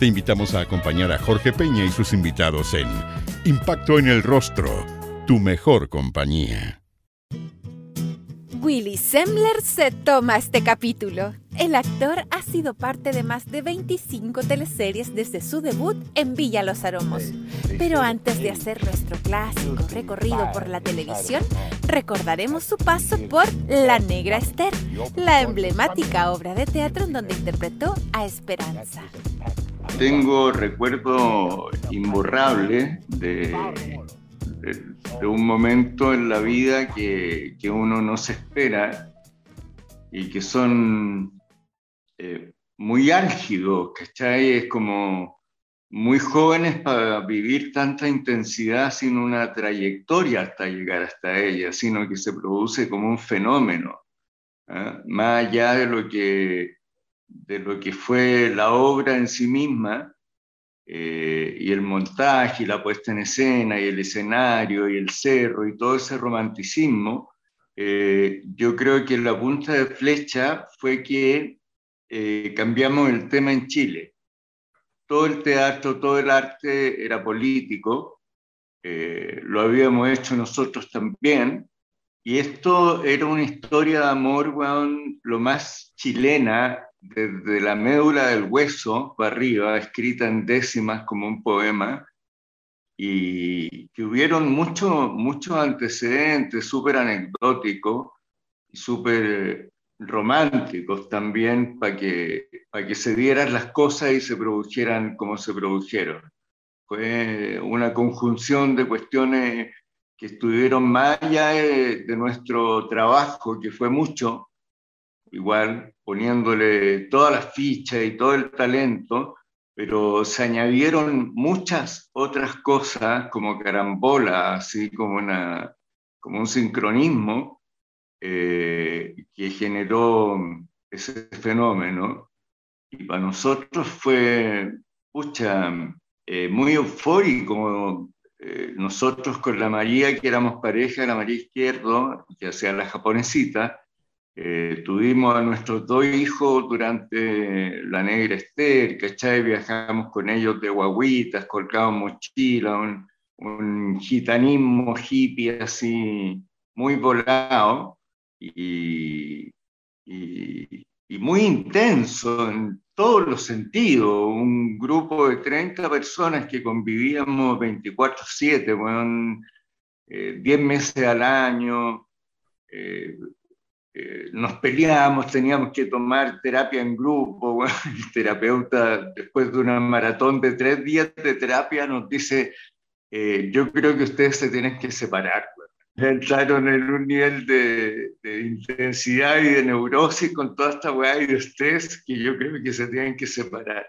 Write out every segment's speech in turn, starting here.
Te invitamos a acompañar a Jorge Peña y sus invitados en Impacto en el Rostro, tu mejor compañía. Willy Semmler se toma este capítulo. El actor ha sido parte de más de 25 teleseries desde su debut en Villa Los Aromos. Pero antes de hacer nuestro clásico recorrido por la televisión, recordaremos su paso por La Negra Esther, la emblemática obra de teatro en donde interpretó a Esperanza. Tengo recuerdo imborrable de de, un momento en la vida que, que, uno no se espera y que son eh, muy álgidos, ¿cachai? Es como muy jóvenes para vivir tanta intensidad sin una trayectoria hasta llegar hasta ella, sino que se produce como un fenómeno, ¿ah? más allá de lo, que, de lo que fue la obra en sí misma, eh, y el montaje y la puesta en escena y el escenario y el cerro y todo ese romanticismo, eh, yo creo que la punta de flecha fue que eh, cambiamos el tema en Chile. Todo el teatro, todo el arte era político, lo habíamos hecho nosotros también, y esto era una historia de amor, lo más chilena desde la médula del hueso para arriba, escrita en décimas como un poema, y que hubieron muchos muchos antecedentes súper anecdóticos y súper románticos también para que, para que se dieran las cosas y se produjeran como se produjeron. Fue una conjunción de cuestiones que estuvieron más allá de nuestro trabajo, que fue mucho, igual poniéndole todas las fichas y todo el talento, pero se añadieron muchas otras cosas como carambola, así como, una, como un sincronismo eh, que generó ese fenómeno. Y para nosotros fue, pucha, eh, muy eufórico. Eh, nosotros con la María, que éramos pareja, la María Izquierdo, que hacía la japonesita, eh, tuvimos a nuestros dos hijos durante la Negra Esther, ¿cachai? Viajamos con ellos de guaguitas, colgábamos mochila, un, un, gitanismo hippie así, muy volado y, y, muy intenso en todos los sentidos. Un grupo de 30 personas que convivíamos 24-7, bueno, 10 meses al año. Eh, eh, nos peleábamos, teníamos que tomar terapia en grupo. el terapeuta, después de una maratón de tres días de terapia, nos dice, eh, yo creo que ustedes se tienen que separar. Entraron en un nivel de, intensidad y de neurosis con toda esta weá y de estrés que yo creo que se tienen que separar.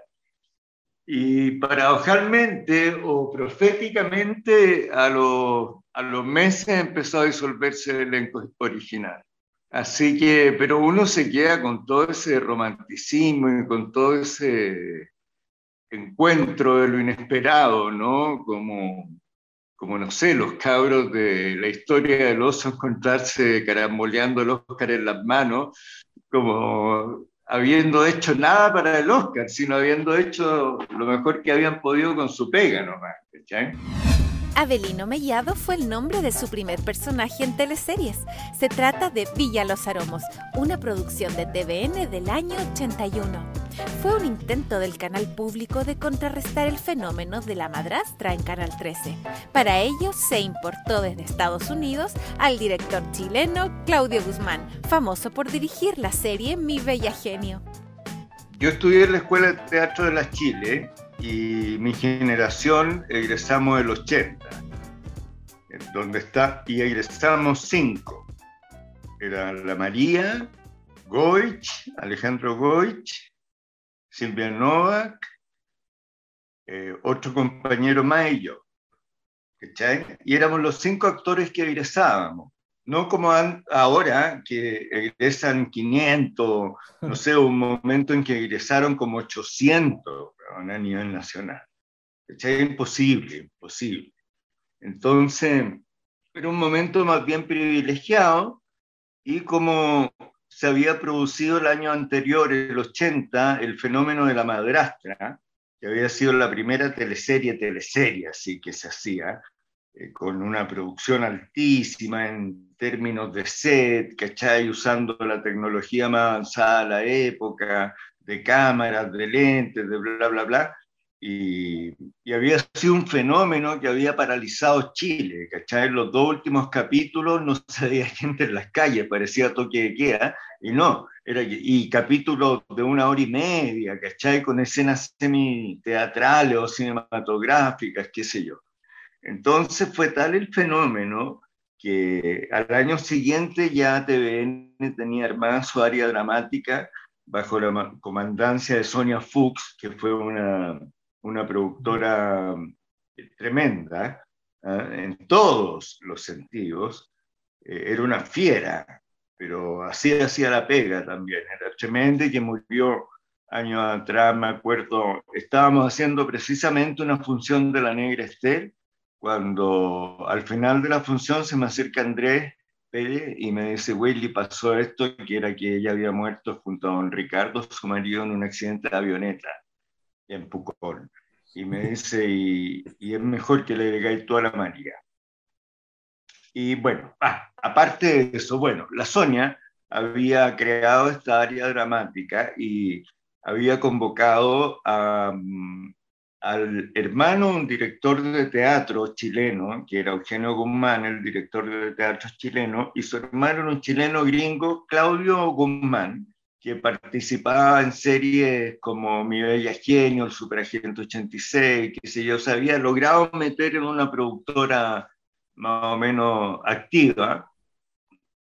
Y paradojalmente o proféticamente, a, a los meses empezó a disolverse el elenco original. Así que, pero uno se queda con todo ese romanticismo y con todo ese encuentro de lo inesperado, ¿no? Como, como no sé, los cabros de la historia del oso encontrarse caramboleando el Oscar en las manos, como habiendo hecho nada para el Oscar, sino habiendo hecho lo mejor que habían podido con su pega nomás, ¿cachai? Avelino Mellado fue el nombre de su primer personaje en teleseries. Se trata de Villa Los Aromos, una producción de TVN del año 81. Fue un intento del canal público de contrarrestar el fenómeno de la madrastra en Canal 13. Para ello se importó desde Estados Unidos al director chileno Claudio Guzmán, famoso por dirigir la serie Mi Bella Genio. Yo estudié en la Escuela de Teatro de la Chile y mi generación egresamos el 80, donde está, y egresamos cinco. Era la María, Goich, Alejandro Goich, Silvia Novak, eh, otro compañero más y yo. Y éramos los cinco actores que egresábamos. No como ahora, que egresan 500, no sé, un momento en que egresaron como 800 a nivel nacional. ¿Cachai? Imposible, imposible. Entonces, era un momento más bien privilegiado y como se había producido el año anterior, el 80, el fenómeno de la madrastra, que había sido la primera teleserie, teleserie así que se hacía, eh, con una producción altísima en términos de set, ¿cachai? Usando la tecnología más avanzada de la época, de cámaras, de lentes, de bla, bla, bla. Y, había sido un fenómeno que había paralizado Chile, ¿cachai? En los dos últimos capítulos no se veía gente en las calles, parecía toque de queda, y no, era, y capítulos de una hora y media, ¿cachai? Con escenas semi-teatrales o cinematográficas, qué sé yo. Entonces fue tal el fenómeno que al año siguiente ya TVN tenía armada su área dramática bajo la comandancia de Sonia Fuchs, que fue una, una productora eh, tremenda ¿ah? en todos los sentidos. Eh, era una fiera, pero así hacía la pega también. Era tremenda y que murió años atrás, me acuerdo. Estábamos haciendo precisamente una función de la Negra Estel cuando al final de la función se me acerca Andrés Pérez y me dice, Willy, pasó esto, que era que ella había muerto junto a don Ricardo, su marido, en un accidente de avioneta en Pucón. Y me dice, y, es mejor que le digáis toda la María. Y bueno, ah, aparte de eso, bueno, la Sonia había creado esta área dramática y había convocado a, mm, al hermano, un director de teatro chileno, que era Eugenio Guzmán, el director de teatro chileno, y su hermano un chileno gringo, Claudio Guzmán, que participaba en series como Mi Bella Genio, El Superagente 86, que sé yo, se había logrado meter en una productora más o menos activa,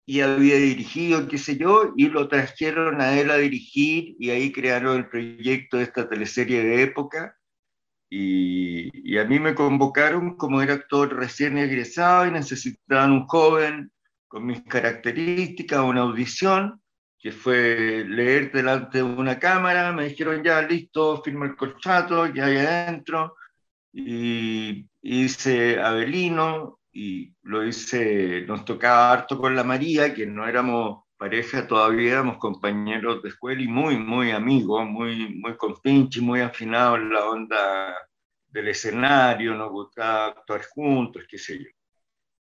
y había dirigido, qué sé yo, y lo trajeron a él a dirigir, y ahí crearon el proyecto de esta teleserie de época, y, a mí me convocaron como era actor recién egresado y necesitaban un joven con mis características, una audición, que fue leer delante de una cámara, me dijeron ya, listo, firma el contrato, ya hay adentro, y hice Abelino, y lo hice, nos tocaba harto con la María, que no éramos pareja todavía, éramos compañeros de escuela y muy, muy amigos, muy, muy compinches, muy afinados en la onda del escenario, nos gustaba actuar juntos, qué sé yo.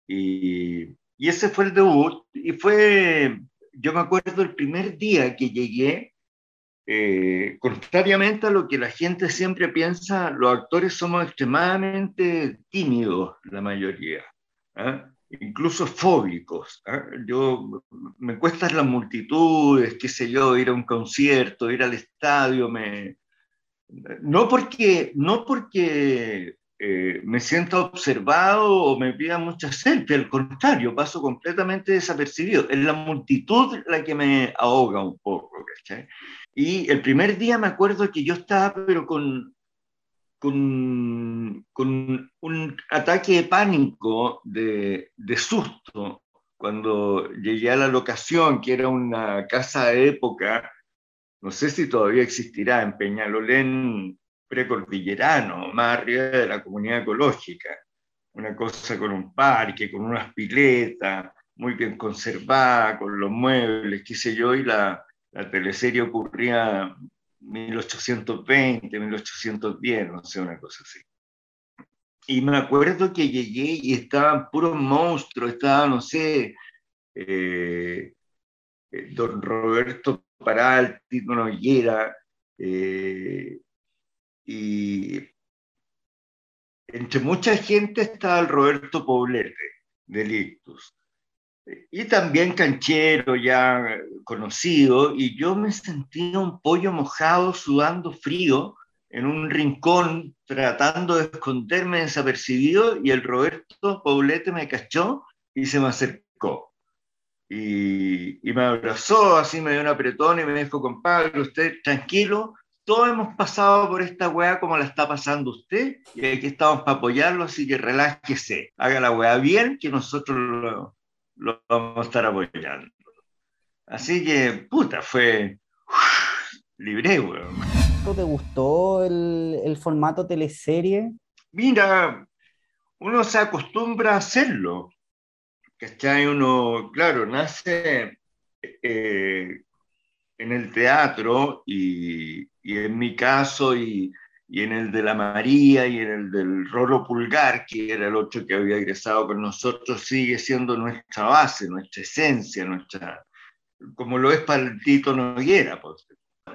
Y, y ese fue el debut, y fue, yo me acuerdo el primer día que llegué, eh, contrariamente a lo que la gente siempre piensa, los actores somos extremadamente tímidos, la mayoría. ¿ah? Incluso fóbicos. ¿ah? Yo me cuestan las multitudes, qué sé yo, ir a un concierto, ir al estadio, me, no porque, no porque eh, me sienta observado o me pida mucha selfie, al contrario, paso completamente desapercibido. Es la multitud la que me ahoga un poco, Y el primer día me acuerdo que yo estaba, pero con, con, con un ataque de pánico, de, de, susto, cuando llegué a la locación, que era una casa de época, no sé si todavía existirá, en Peñalolén precordillerano, más arriba de la comunidad ecológica, una cosa con un parque, con unas piletas, muy bien conservada, con los muebles, qué sé yo, y la, la teleserie ocurría 1820, 1810, no sé, una cosa así. Y me acuerdo que llegué y estaban puros monstruos, estaba, no sé, eh, eh, don Roberto Paralti, don Ollera, eh, y entre mucha gente estaba el Roberto Poblete, de Lictus y también canchero ya conocido, y yo me sentía un pollo mojado, sudando frío, en un rincón, tratando de esconderme desapercibido, y el Roberto Paulete me cachó y se me acercó. Y, y me abrazó, así me dio un apretón y me dijo, compadre, usted tranquilo, todos hemos pasado por esta weá como la está pasando usted y aquí estamos para apoyarlo, así que relájese, haga la weá bien que nosotros lo, lo vamos a estar apoyando. Así que, puta, fue libre, weón. ¿Te gustó el, el formato teleserie? Mira, uno se acostumbra a hacerlo. ¿Cachai? Uno, claro, nace eh, en el teatro y, y, en mi caso y, y, en el de la María y en el del Rolo Pulgar, que era el otro que había egresado con nosotros, sigue siendo nuestra base, nuestra esencia, nuestra, como lo es para el Tito Noguera. Pues.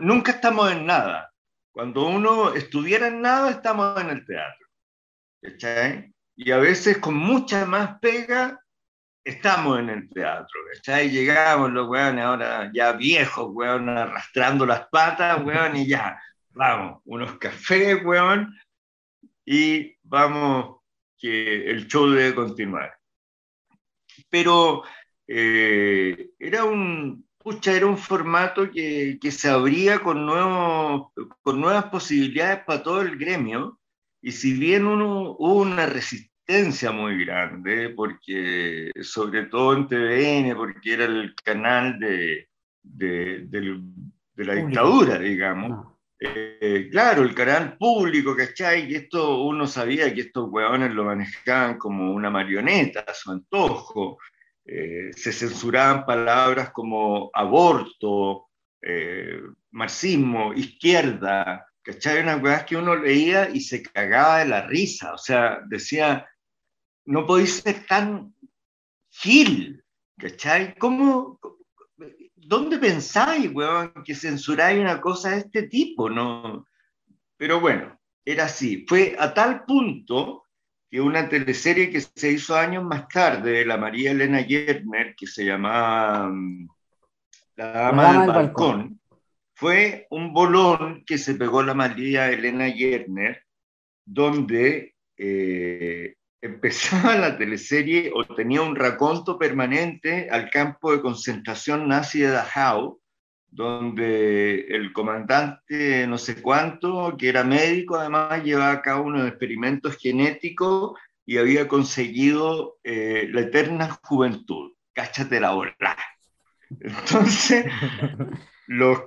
Nunca estamos en nada. Cuando uno estuviera en nada, estamos en el teatro. ¿Cachai? Y a veces con mucha más pega, estamos en el teatro. ¿Cachai? Llegamos los weones ahora ya viejos, weón, arrastrando las patas, weón, y ya, vamos, unos cafés, weón, y vamos, que el show debe continuar. Pero eh, era un, pucha, era un formato que, que se abría con, nuevos, con nuevas posibilidades para todo el gremio, y si bien uno, hubo una resistencia muy grande, porque sobre todo en TVN, porque era el canal de, de, de, de la dictadura, digamos. Eh, claro, el canal público, ¿cachai? Y esto uno sabía que estos hueones lo manejaban como una marioneta, a su antojo. Eh, se censuraban palabras como aborto, eh, marxismo, izquierda, ¿cachai? Unas cosas que uno leía y se cagaba de la risa, o sea, decía, no podéis ser tan gil, ¿cachai? ¿Cómo, ¿Dónde pensáis, weón, que censuráis una cosa de este tipo? No? Pero bueno, era así. Fue a tal punto que una teleserie que se hizo años más tarde, la María Elena Yerner, que se llamaba mm, La Dama del, del Balcón, balcón, fue un bolón que se pegó la María Elena Yerner, donde eh, empezaba la teleserie o tenía un raconto permanente al campo de concentración nazi de Dachau, donde el comandante no sé cuánto, que era médico, además llevaba a cabo unos experimentos genéticos y había conseguido eh, la eterna juventud. Cáchate la bola. Entonces, los,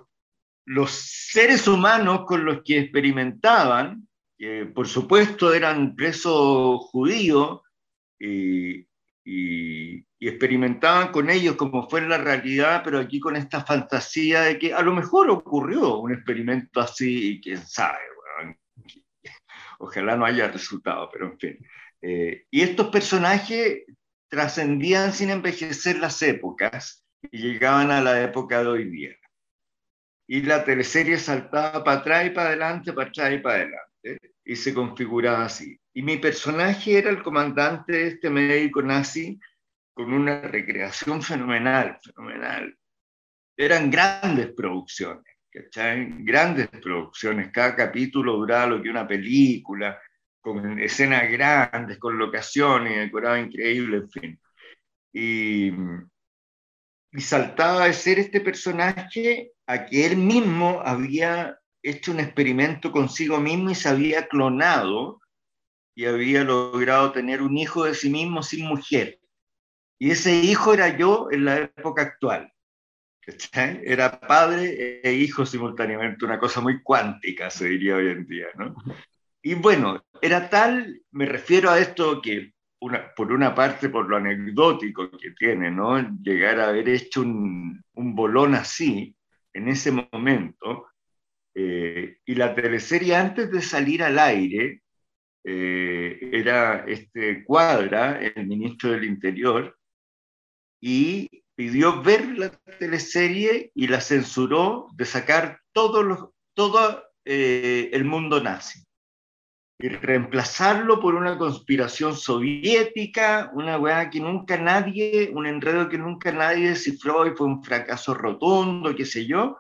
los seres humanos con los que experimentaban, que por supuesto eran presos judíos, y, experimentaban con ellos como fue la realidad, pero aquí con esta fantasía de que a lo mejor ocurrió un experimento así, y quién sabe, ojalá no haya resultado, pero en fin. Eh, y estos personajes trascendían sin envejecer las épocas y llegaban a la época de hoy día. Y la teleserie saltaba para atrás y para adelante, para atrás y para adelante, y se configuraba así. Y mi personaje era el comandante de este médico nazi con una recreación fenomenal, fenomenal. Eran grandes producciones, ¿cachai? Grandes producciones. Cada capítulo duraba lo que una película, con escenas grandes, con locaciones, decorado increíble, en fin. Y, y saltaba de ser este personaje a que él mismo había hecho un experimento consigo mismo y se había clonado y había logrado tener un hijo de sí mismo sin mujer. Y ese hijo era yo en la época actual. Era padre e hijo simultáneamente, una cosa muy cuántica, se diría hoy en día. ¿no? Y bueno, era tal, me refiero a esto que, una, por una parte, por lo anecdótico que tiene, ¿no? llegar a haber hecho un, un bolón así, en ese momento, eh, y la teleserie antes de salir al aire, eh, era este Cuadra, el ministro del Interior, y pidió ver la teleserie y la censuró de sacar todo, eh, el mundo nazi y reemplazarlo por una conspiración soviética, una weá que nunca nadie, un enredo que nunca nadie descifró y fue un fracaso rotundo, qué sé yo,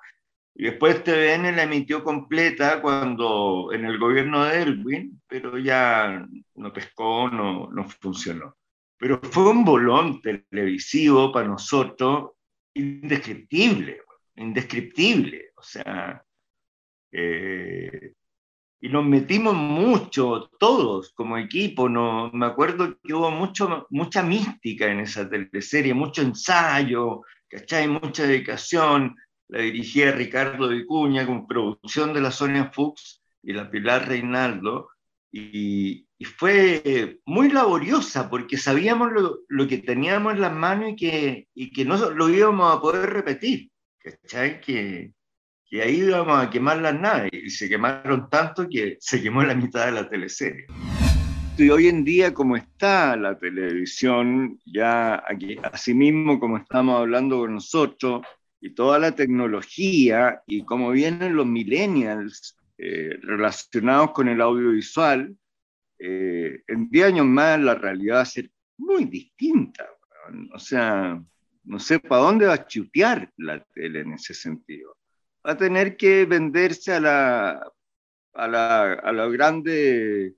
y después TVN la emitió completa cuando en el gobierno de Elwin, pero ya no pescó, no, no funcionó. Pero fue un bolón televisivo para nosotros indescriptible, indescriptible. O sea, Eh, y nos metimos mucho, todos como equipo. No, me acuerdo que hubo mucho, mucha mística en esa teleserie, mucho ensayo, ¿cachai? Mucha dedicación. La dirigía Ricardo Vicuña con producción de la Sonia Fuchs y la Pilar Reinaldo. Y, fue muy laboriosa porque sabíamos lo, lo, que teníamos en las manos y que, y que no lo íbamos a poder repetir. ¿Cachai? Que, que ahí íbamos a quemar las naves y se quemaron tanto que se quemó la mitad de la teleserie. Y hoy en día, como está la televisión, ya aquí, así mismo como estamos hablando con nosotros, y toda la tecnología, y como vienen los millennials eh, relacionados con el audiovisual, eh, en 10 años más la realidad va a ser muy distinta. O sea, no sé para dónde va a chutear la tele en ese sentido va a tener que venderse a la, a la, a los grandes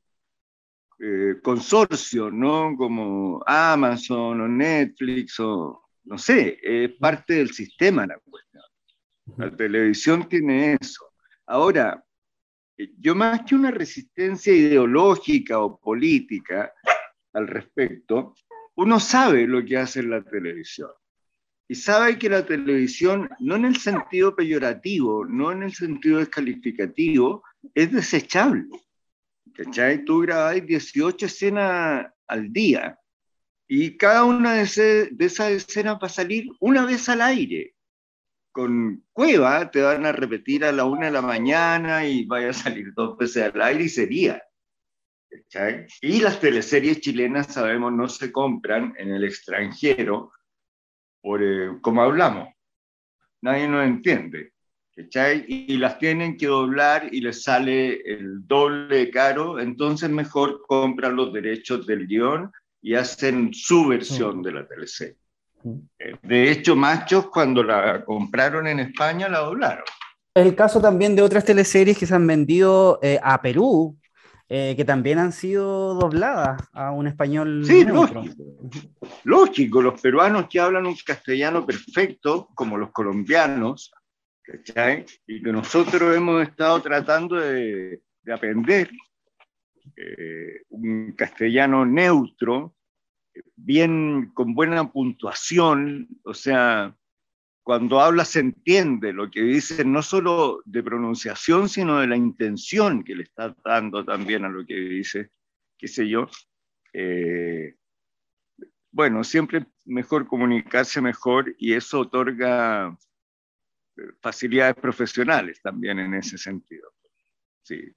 eh, consorcios, ¿no? Como Amazon o Netflix o, no sé, es parte del sistema la cuestión. La televisión tiene eso. Ahora, yo más que una resistencia ideológica o política al respecto, uno sabe lo que hace la televisión y sabe que la televisión, no en el sentido peyorativo, no en el sentido descalificativo, es desechable. ¿Cachai? Tú grabáis 18 escenas al día y cada una de, de esas escenas va a salir una vez al aire. Con Cueva te van a repetir a la una de la mañana y vaya a salir dos veces al aire y sería. Y las teleseries chilenas, sabemos, no se compran en el extranjero por, eh, como hablamos. Nadie nos entiende. Y las tienen que doblar y les sale el doble caro, entonces mejor compran los derechos del guion y hacen su versión de la teleserie. Eh, de hecho, Machos, cuando la compraron en España, la doblaron. El caso también de otras teleseries que se han vendido eh, a Perú, eh, que también han sido dobladas a un español. Sí, lógico. lógico. Los peruanos que hablan un castellano perfecto, como los colombianos, ¿cachai? Y que nosotros hemos estado tratando de, de aprender eh, un castellano neutro, bien, con buena puntuación, o sea, cuando habla se entiende lo que dice, no solo de pronunciación, sino de la intención que le está dando también a lo que dice, qué sé yo. Eh, bueno, siempre mejor comunicarse mejor y eso otorga eh, facilidades profesionales también en ese sentido. Sí.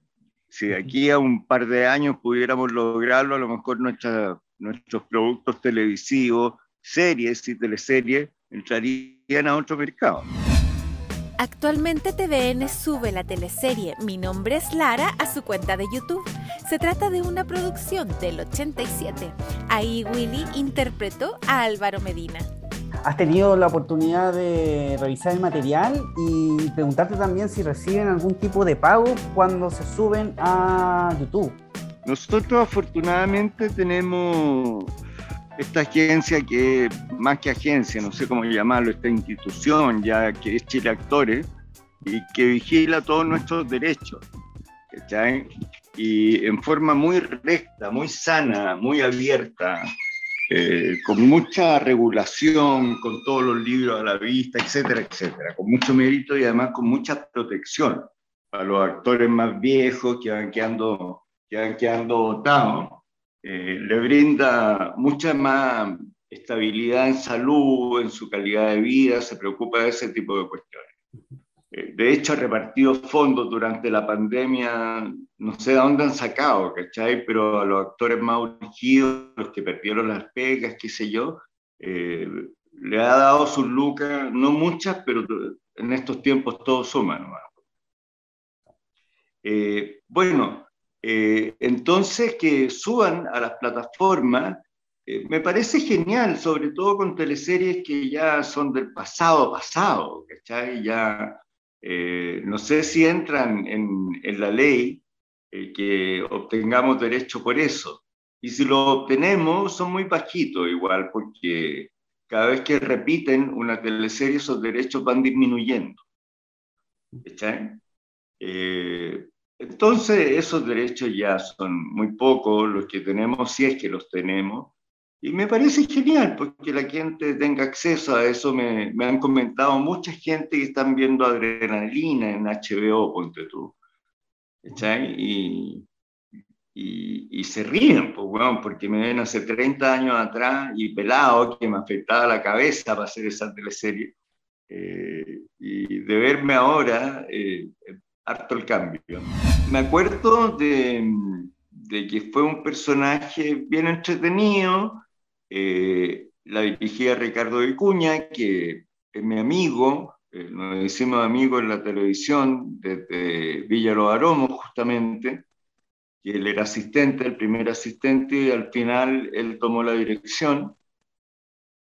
Si de aquí a un par de años pudiéramos lograrlo, a lo mejor nuestros productos televisivos, series y teleseries entrarían a otro mercado. Actualmente TVN sube la teleserie Mi nombre es Lara a su cuenta de YouTube. Se trata de una producción del 87. Ahí Willy interpretó a Álvaro Medina. ¿Has tenido la oportunidad de revisar el material y preguntarte también si reciben algún tipo de pago cuando se suben a YouTube? Nosotros afortunadamente tenemos esta agencia que, más que agencia, no sé cómo llamarlo, esta institución ya que es Chile Actores y que vigila todos nuestros derechos. Y en forma muy recta, muy sana, muy abierta, eh, con mucha regulación, con todos los libros a la vista, etcétera, etcétera, con mucho mérito y además con mucha protección para los actores más viejos que van quedando, que van quedando votados eh, le brinda mucha más estabilidad en salud, en su calidad de vida, se preocupa de ese tipo de cuestiones. Eh, de hecho, ha repartido fondos durante la pandemia, no sé de dónde han sacado, ¿cachai? Pero a los actores más urgidos, los que perdieron las pegas, qué sé yo, eh, le ha dado sus lucas, no muchas, pero en estos tiempos todos suman. Eh, bueno, entonces, que suban a las plataformas me parece genial, sobre todo con teleseries que ya son del pasado pasado, ¿cachai? Ya eh, no sé si entran en, la ley que obtengamos derecho por eso. Y si lo obtenemos, son muy bajitos igual, porque cada vez que repiten una teleserie, esos derechos van disminuyendo. ¿Cachai? Eh, entonces, esos derechos ya son muy pocos los que tenemos, si es que los tenemos. Y me parece genial porque la gente tenga acceso a eso. Me, me han comentado mucha gente que están viendo adrenalina en HBO, ponte tú. Y, y, y, se ríen, pues, bueno, porque me ven hace 30 años atrás y pelado, que me afectaba la cabeza para hacer esa teleserie. Eh, y de verme ahora, eh, harto el cambio. Me acuerdo de, de, que fue un personaje bien entretenido, eh, la dirigía Ricardo Vicuña, que es mi amigo, nos decimos amigos en la televisión desde Villa Los Aromos, justamente, que él era asistente, el primer asistente, y al final él tomó la dirección.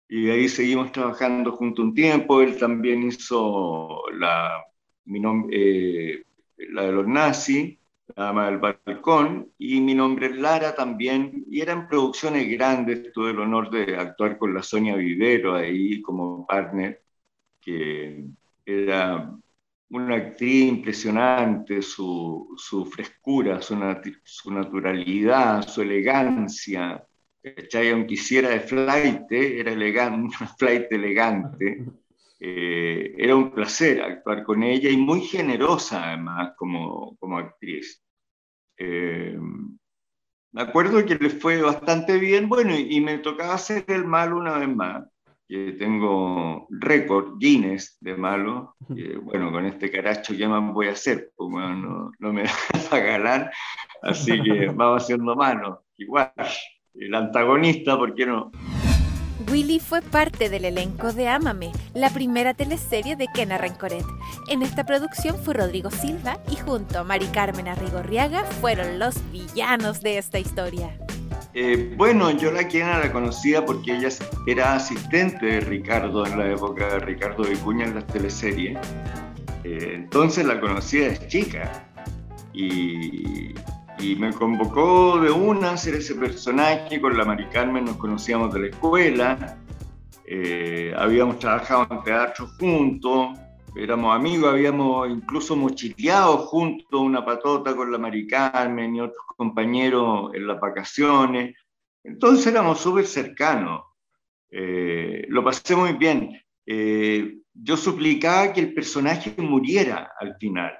Y ahí seguimos trabajando junto un tiempo. Él también hizo la, eh, la de los nazis, dama del balcón, y mi nombre es Lara también. Y eran producciones grandes. Tuve el honor de actuar con la Sonia Vivero ahí como partner, que era una actriz impresionante, su, su frescura, su, su, naturalidad, su elegancia. Aunque hiciera de flight, era elegante, una flight elegante. Era un placer actuar con ella y muy generosa además como, como actriz. Eh, me acuerdo que le fue bastante bien, bueno, y, y me tocaba hacer el mal una vez más que tengo récord Guinness de malo. bueno, con este caracho, ¿qué más voy a hacer? Pues no, no, me a ganar, así que vamos haciendo malo. Igual, el antagonista, ¿por qué no? Willy fue parte del elenco de Ámame, la primera teleserie de Kena Rencoret. En esta producción fue Rodrigo Silva y junto a Mari Carmen Arrigorriaga fueron los villanos de esta historia. Eh, bueno, yo la Kena la conocía porque ella era asistente de Ricardo en la época de Ricardo Vicuña en las teleseries. Eh, entonces la conocía desde chica. Y, me convocó de una a hacer ese personaje. Con la Mari Carmen nos conocíamos de la escuela. Eh, habíamos trabajado en teatro juntos éramos amigos, habíamos incluso mochileado juntos una patota con la Mari Carmen y otros compañeros en las vacaciones. Entonces éramos súper cercanos. Eh, lo pasé muy bien. Eh, yo suplicaba que el personaje muriera al final.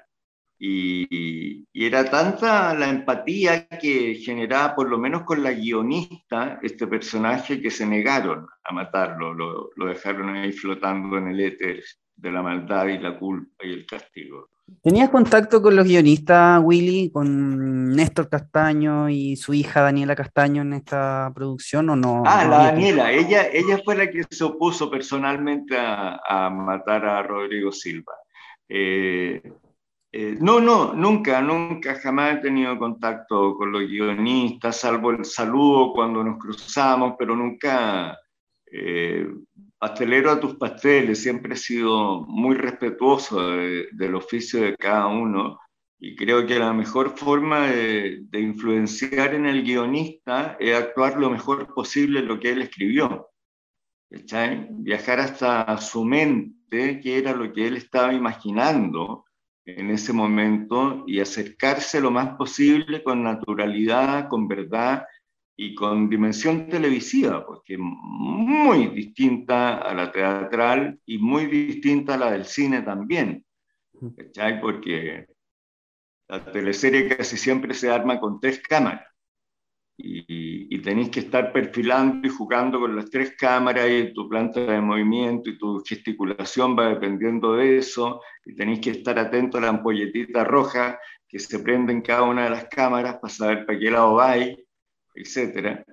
Y, y, era tanta la empatía que generaba, por lo menos con la guionista, este personaje que se negaron a matarlo, lo, lo dejaron ahí flotando en el éter de la maldad y la culpa y el castigo. ¿Tenías contacto con los guionistas, Willy, con Néstor Castaño y su hija Daniela Castaño en esta producción o no? Ah, la Daniela, ella, ella fue la que se opuso personalmente a, matar a Rodrigo Silva. Eh, eh, no, no, nunca, nunca, jamás he tenido contacto con los guionistas, salvo el saludo cuando nos cruzamos, pero nunca eh, pastelero a tus pasteles, siempre he sido muy respetuoso del oficio de cada uno y creo que la mejor forma de, influenciar en el guionista es actuar lo mejor posible lo que él escribió. Viajar hasta su mente, que era lo que él estaba imaginando en ese momento, y acercarse lo más posible con naturalidad, con verdad y con dimensión televisiva, porque muy distinta a la teatral y muy distinta a la del cine también. ¿cachai? Porque la teleserie casi siempre se arma con tres cámaras y, y tenéis que estar perfilando y jugando con las tres cámaras y tu planta de movimiento y tu gesticulación va dependiendo de eso y tenéis que estar atento a la ampolletita roja que se prende en cada una de las cámaras para saber para qué lado vais etcétera,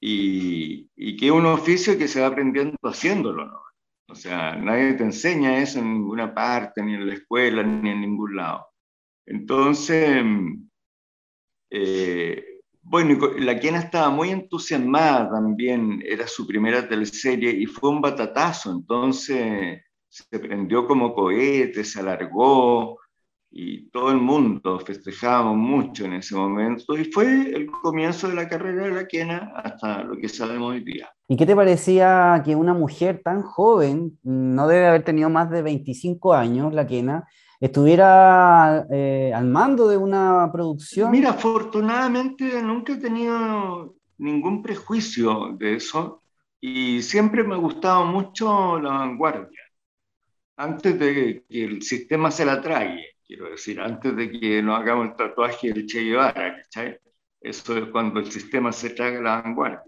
y, y, que es un oficio que se va aprendiendo haciéndolo, ¿no? O sea, nadie te enseña eso en ninguna parte, ni en la escuela, ni en ningún lado. Entonces, eh, bueno, la quien estaba muy entusiasmada también, era su primera teleserie y fue un batatazo, entonces se prendió como cohete, se alargó, y todo el mundo festejábamos mucho en ese momento y fue el comienzo de la carrera de la quena hasta lo que sabemos hoy día. ¿Y qué te parecía que una mujer tan joven, no debe haber tenido más de 25 años, la quena, estuviera eh, al mando de una producción. Mira, afortunadamente nunca he tenido ningún prejuicio de eso y siempre me ha gustado mucho la vanguardia. Antes de que el sistema se la trague, quiero decir, antes de que nos hagamos el tatuaje del Che Guevara, ¿cachai? Eso es cuando el sistema se traga la vanguardia.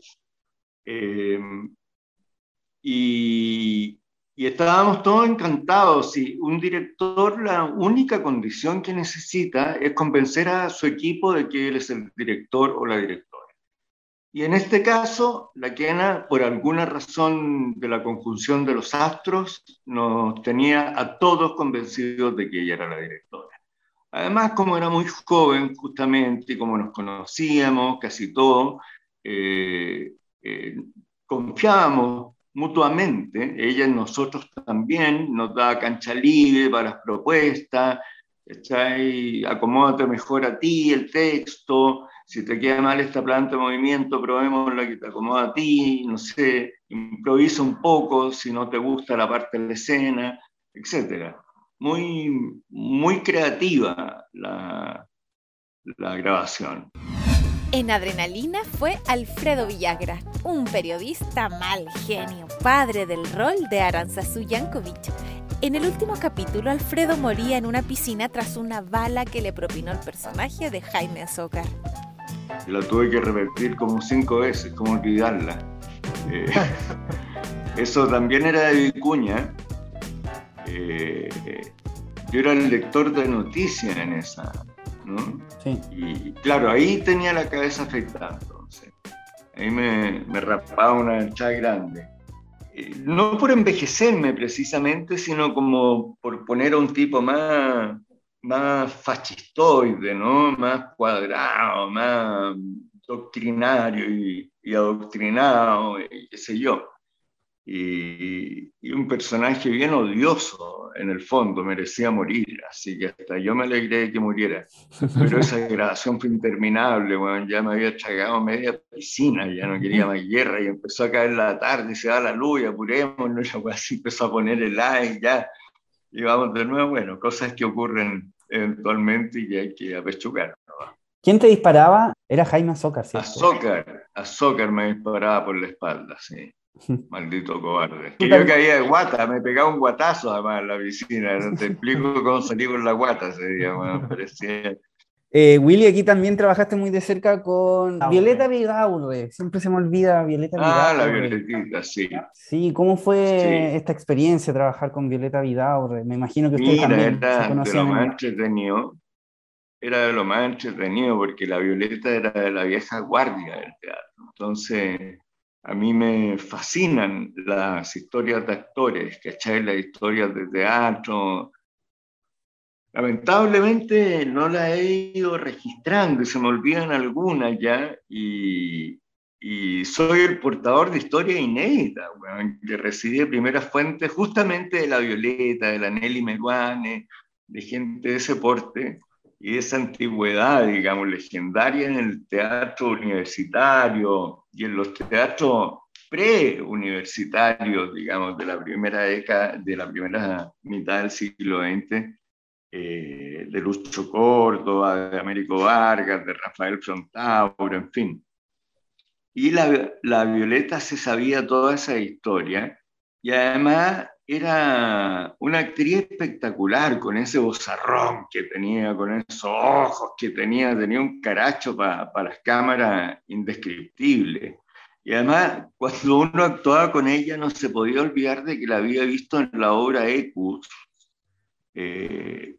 Eh, y, y estábamos todos encantados. Y un director, la única condición que necesita es convencer a su equipo de que él es el director o la directora. Y en este caso, la Kena, por alguna razón de la conjunción de los astros, nos tenía a todos convencidos de que ella era la directora. Además, como era muy joven, justamente, y como nos conocíamos casi todos, eh, eh, confiábamos mutuamente, ella en nosotros también, nos da cancha libre para las propuestas, acomódate mejor a ti el texto, si te queda mal esta planta de movimiento, probemos la que te acomoda a ti, no sé, improvisa un poco si no te gusta la parte de la escena, etc. Muy, muy creativa la grabación. En Adrenalina fue Alfredo Villagra, un periodista mal genio, padre del rol de Aranzazu Yankovic. En el último capítulo, Alfredo moría en una piscina tras una bala que le propinó el personaje de Jaime Azócar la tuve que repetir como cinco veces, como olvidarla. Eh, eso también era de Vicuña. Eh, yo era el lector de noticias en esa, ¿no? Sí. Y claro, ahí tenía la cabeza afectada, entonces. Ahí me, me rapaba una chá grande. Eh, no por envejecerme precisamente, sino como por poner a un tipo más, más fascistoide, ¿no? más cuadrado, más doctrinario y, adoctrinado, y qué sé yo. Y, un personaje bien odioso en el fondo, merecía morir, así que hasta yo me alegré de que muriera. Pero esa grabación fue interminable, bueno, ya me había chagado media piscina, ya no quería más guerra y empezó a caer la tarde, se da la luz y apurémonos, y así empezó a poner el like, ya y vamos de nuevo, bueno, cosas que ocurren eventualmente y que hay que apechugar. ¿Quién te disparaba? Era Jaime Azócar, ¿cierto? Azócar, Azócar me disparaba por la espalda, sí. Maldito cobarde. Que yo caía de guata, me pegaba un guatazo además en la piscina. No te explico cómo salí con la guata ese día, bueno, parecía eh, Willy, aquí también trabajaste muy de cerca con Violeta Vidaurre. Siempre se me olvida Violeta Ah, la Violetita, sí. Sí, ¿cómo fue esta experiencia trabajar con Violeta Vidaurre? Me imagino que usted también era de lo más entretenido. Era de lo más entretenido porque la Violeta era de la vieja guardia del teatro. Entonces, a mí me fascinan las historias de actores, ¿cachai? Las historias de teatro, Lamentablemente no la he ido registrando y se me olvidan algunas ya y, soy el portador de historia inédita, que recibí de primeras fuentes justamente de la Violeta, de la Nelly Meguane, de gente de ese porte y esa antigüedad, digamos, legendaria en el teatro universitario y en los teatros pre-universitarios, digamos, de la primera década, de la primera mitad del siglo XX, eh, de Lucho Córdoba, de Américo Vargas, de Rafael Frontauro, en fin. Y la, la, Violeta se sabía toda esa historia y además era una actriz espectacular con ese bozarrón que tenía, con esos ojos que tenía, tenía un caracho para las cámaras indescriptible. Y además, cuando uno actuaba con ella, no se podía olvidar de que la había visto en la obra Ecus, eh,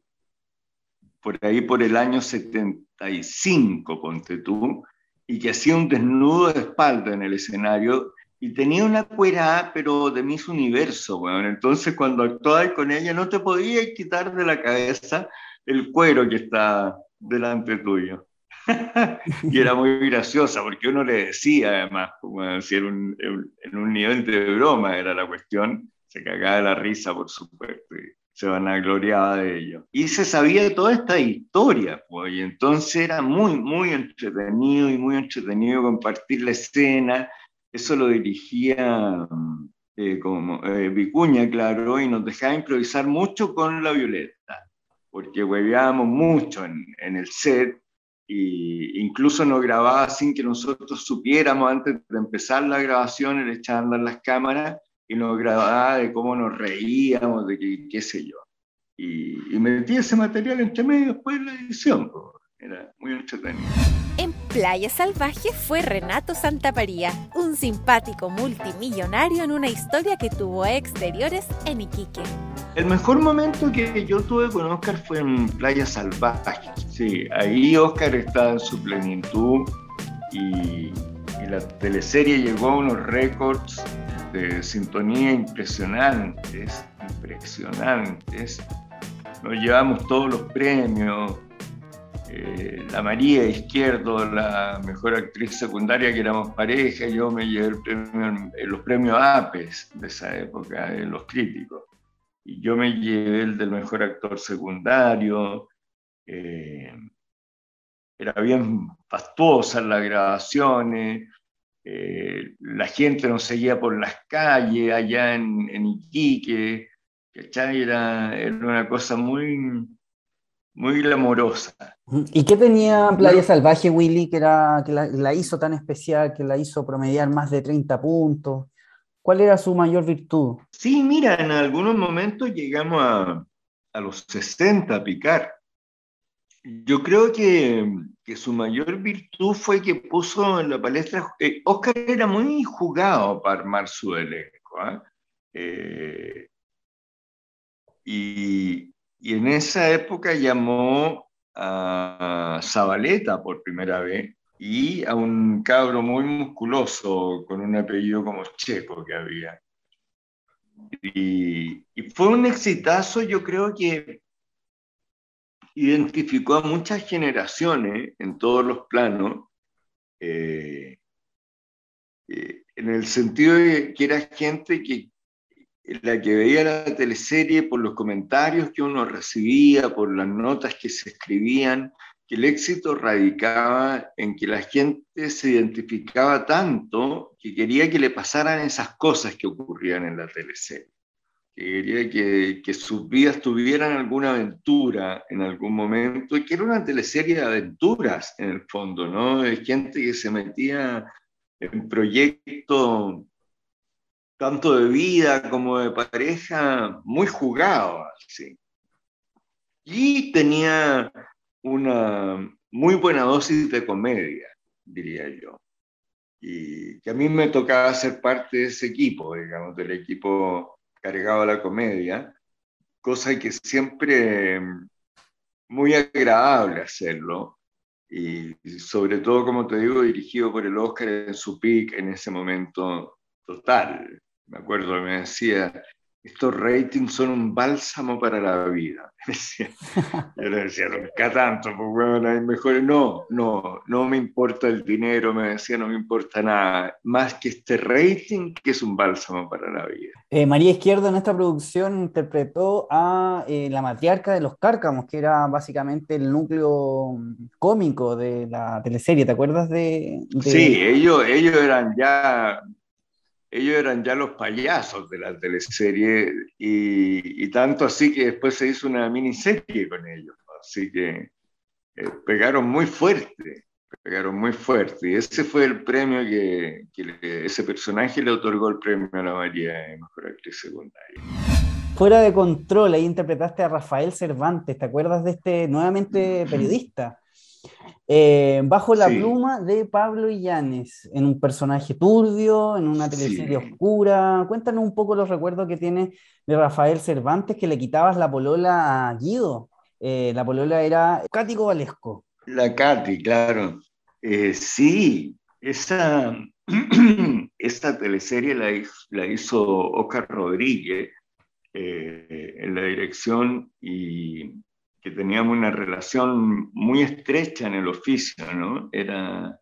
por ahí por el año 75, ponte tú, y que hacía un desnudo de espalda en el escenario y tenía una cuera, pero de Miss Universo, bueno, entonces cuando actuabas con ella no te podías quitar de la cabeza el cuero que está delante tuyo. y era muy graciosa porque uno le decía además, como si era en un nivel de broma era la cuestión, se cagaba la risa por supuesto se van a gloriar de ello. Y se sabía toda esta historia, pues, y entonces era muy, muy entretenido y muy entretenido compartir la escena. Eso lo dirigía eh, como eh, Vicuña, claro, y nos dejaba improvisar mucho con la Violeta. porque hueveábamos mucho en, en el set e incluso nos grababa sin que nosotros supiéramos antes de empezar la grabación, a andar las cámaras y nos grababa de cómo nos reíamos, de qué, qué sé yo. Y, y metí ese material entre medio después de la edición, era muy entretenido. En Playa Salvaje fue Renato Santaparía, un simpático multimillonario en una historia que tuvo exteriores en Iquique. El mejor momento que yo tuve con Oscar fue en Playa Salvaje. Sí, ahí Oscar estaba en su plenitud y, y la teleserie llegó a unos récords de sintonía impresionantes, impresionantes. Nos llevamos todos los premios, eh, la María Izquierdo, la mejor actriz secundaria, que éramos pareja, yo me llevé el premio, eh, los premios APES de esa época, de los críticos. Y yo me llevé el del mejor actor secundario. Eh, era bien fastuosa las grabaciones. la gente nos seguía por las calles allá en, en Iquique. Era, era una cosa muy, muy glamorosa. ¿Y qué tenía Playa Salvaje, Willy, que, era, que la, hizo tan especial, que la hizo promediar más de 30 puntos? ¿Cuál era su mayor virtud? Sí, mira, en algunos momentos llegamos a, a los 60 a picar. Yo creo que, que, su mayor virtud fue que puso en la palestra. Eh, Oscar era muy jugado para armar su elenco. ¿eh? Eh, y, y en esa época llamó a Zabaleta por primera vez y a un cabro muy musculoso con un apellido como Checo que había. Y, y, fue un exitazo, yo creo que identificó a muchas generaciones en todos los planos, eh, eh, en el sentido de que era gente que la que veía la teleserie por los comentarios que uno recibía, por las notas que se escribían, que el éxito radicaba en que la gente se identificaba tanto que quería que le pasaran esas cosas que ocurrían en la teleserie. Que quería que, sus vidas tuvieran alguna aventura en algún momento, y que era una teleserie de aventuras en el fondo, ¿no? Gente que se metía en proyectos tanto de vida como de pareja, muy jugado. Así. Y tenía una muy buena dosis de comedia, diría yo. Y que a mí me tocaba ser parte de ese equipo, digamos, del equipo cargado a la comedia, cosa que siempre muy agradable hacerlo. Y sobre todo, como te digo, dirigido por el Oscar en su pick en ese momento total me acuerdo, me decía, estos ratings son un bálsamo para la vida. Yo le decía, nunca tanto, pues bueno, hay mejores. No, no, no me importa el dinero, me decía, no me importa nada, más que este rating que es un bálsamo para la vida. Eh, María Izquierdo en esta producción interpretó a eh, la matriarca de los cárcamos, que era básicamente el núcleo cómico de la teleserie, ¿te acuerdas de...? de... Sí, ellos, ellos eran ya ellos eran ya los payasos de la teleserie y, tanto así que después se hizo una miniserie con ellos. Así que eh, pegaron muy fuerte, pegaron muy fuerte. Y ese fue el premio que, que ese personaje le otorgó el premio a la María de Mejor Actriz Secundaria. Fuera de control, ahí interpretaste a Rafael Cervantes, ¿te acuerdas de este nuevamente periodista? Eh, bajo la pluma de Pablo Illanes, en un personaje turbio, en una teleserie oscura. Cuéntanos un poco los recuerdos que tiene de Rafael Cervantes, que le quitabas la polola a Guido. Eh, la polola era Katy Valesco. La Katy, claro. Eh, sí, esa, esta teleserie la, la hizo Oscar Rodríguez en la dirección y que teníamos una relación muy estrecha en el oficio, ¿no? Era,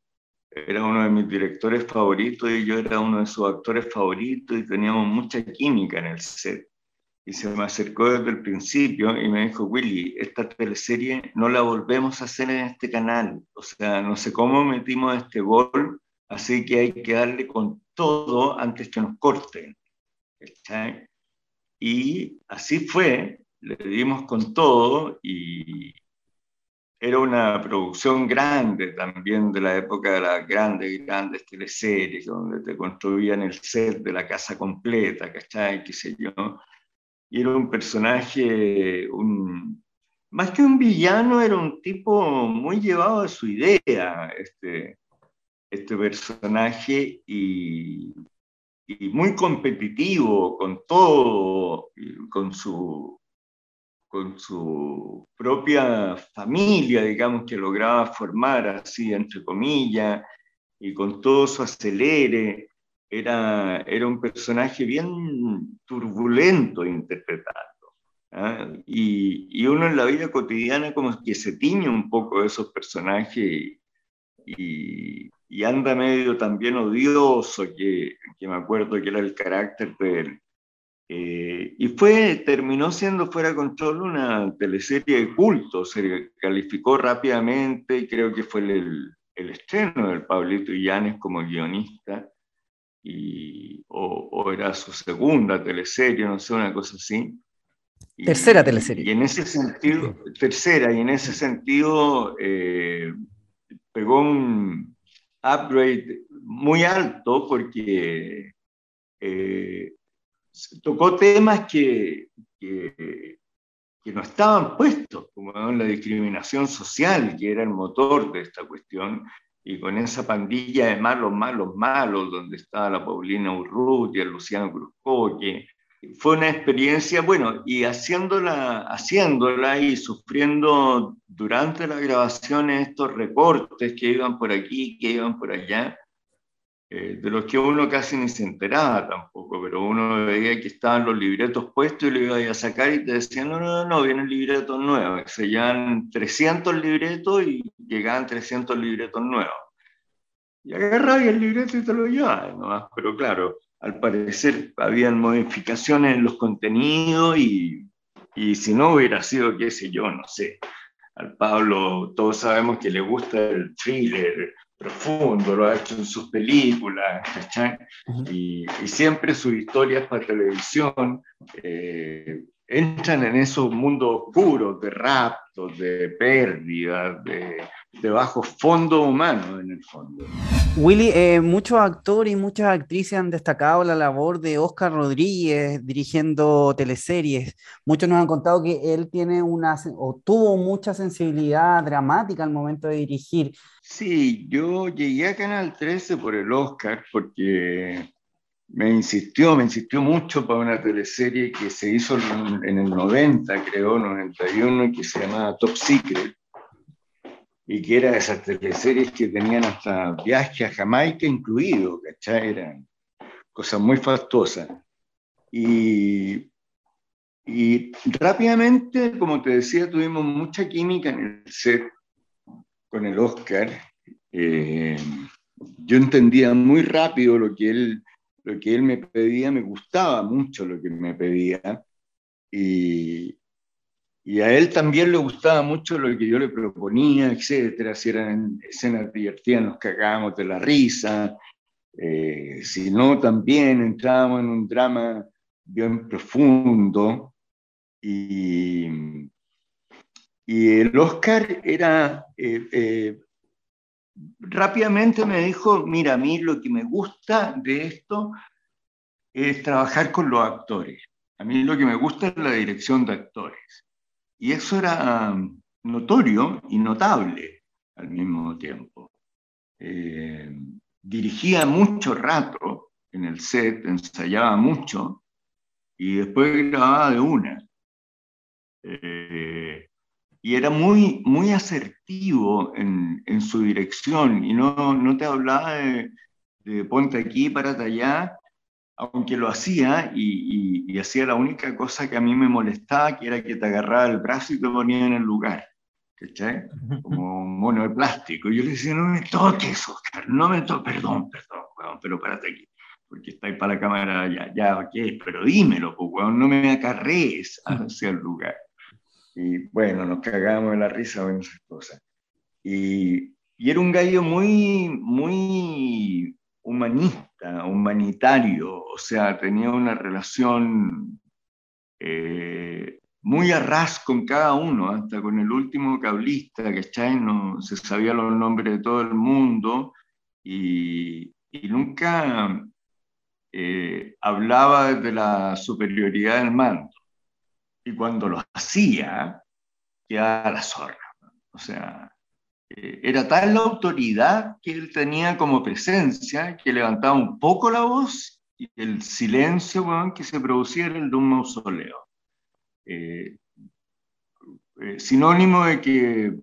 era uno de mis directores favoritos y yo era uno de sus actores favoritos y teníamos mucha química en el set. Y se me acercó desde el principio y me dijo, Willy, esta teleserie no la volvemos a hacer en este canal. O sea, no sé cómo metimos este gol, así que hay que darle con todo antes que nos corten. Y así fue, le dimos con todo y era una producción grande también de la época de las grandes, grandes teleseries, donde te construían el set de la casa completa, ¿cachai? ¿Qué sé yo? Y era un personaje, un, más que un villano, era un tipo muy llevado a su idea, este, este personaje, y, y muy competitivo con todo, con su, con su propia familia, digamos, que lograba formar así, entre comillas, y con todo su acelere. Era, era un personaje bien turbulento interpretando. ¿ah? Y, y, uno en la vida cotidiana como que se tiñe un poco de esos personajes y, y anda medio también odioso, que, que, me acuerdo que era el carácter de él. Eh, y fue, terminó siendo fuera de control una teleserie de culto, se calificó rápidamente y creo que fue el, el estreno del Pablito Illanes como guionista, y, o, o, era su segunda teleserie, no sé, una cosa así. Y, tercera teleserie. Y en ese sentido, tercera, y en ese sentido eh, pegó un, upgrade muy alto porque eh, tocó temas que, que, que, no estaban puestos, como la discriminación social, que era el motor de esta cuestión, y con esa pandilla de malos, malos, malos, donde estaba la Paulina Urrutia, Luciano Cruzco, que fue una experiencia, bueno, y haciéndola, haciéndola y sufriendo durante la grabación estos recortes que iban por aquí, que iban por allá, eh, de los que uno casi ni se enteraba tampoco, pero uno veía que estaban los libretos puestos y lo iba a sacar y te decían, no, no, no, vienen libretos nuevos, se llevan 300 libretos y llegaban 300 libretos nuevos. Y agarraba el libreto y te lo llevaba, nomás, pero claro, al parecer habían modificaciones en los contenidos y, y, si no hubiera sido, qué sé yo, no sé. Al Pablo todos sabemos que le gusta el thriller profundo, lo ha hecho en sus películas, y, y, siempre sus historias para televisión eh, entran en esos mundos oscuros de raptos, de pérdidas, de, de bajo fondo humano en el fondo. Willy, eh, muchos actores y muchas actrices han destacado la labor de Oscar Rodríguez dirigiendo teleseries. Muchos nos han contado que él tiene una o tuvo mucha sensibilidad dramática al momento de dirigir. Sí, yo llegué a Canal 13 por el Oscar porque me insistió, me insistió mucho para una teleserie que se hizo en, el 90, creo, 91, que se llamaba Top Secret y que era de esas teleseries que tenían hasta viaje a Jamaica incluido, ¿cachai? Eran cosas muy fastuosas. Y, y rápidamente, como te decía, tuvimos mucha química en el set con el Oscar. Eh, yo entendía muy rápido lo que, él, lo que él me pedía, me gustaba mucho lo que me pedía. Y, y a él también le gustaba mucho lo que yo le proponía, etcétera. Si eran escenas divertidas, nos cagábamos de la risa. Eh, si no, también entrábamos en un drama bien profundo. Y, y el Oscar era. Eh, eh, rápidamente me dijo: Mira, a mí lo que me gusta de esto es trabajar con los actores. A mí lo que me gusta es la dirección de actores. Y eso era um, notorio y notable al mismo tiempo. Eh, dirigía mucho rato en el set, ensayaba mucho y después grababa de una. Eh, y era muy, muy asertivo en, en, su dirección y no, no te hablaba de, ponte aquí, para allá, aunque lo hacía y, hacía la única cosa que a mí me molestaba, que era que te agarraba el brazo y te ponía en el lugar, ¿cachai? Como un mono de plástico. Y yo le decía, no me toques, Oscar, no me toques, perdón, perdón, pero párate aquí, porque está ahí para la cámara, ya, ya, ok, pero dímelo, pues, no me acarrees hacia el lugar. Y bueno, nos cagábamos de la risa con esas cosas. Y, y era un gallo muy, muy humanista, humanitario, o sea, tenía una relación eh, muy a ras con cada uno, hasta con el último cablista, que No, se sabía los nombres de todo el mundo y, nunca eh, hablaba de la superioridad del mando. Y cuando lo hacía, quedaba la zorra. O sea, era tal la autoridad que él tenía como presencia que levantaba un poco la voz y el silencio que se producía era el de un mausoleo. Eh, sinónimo de que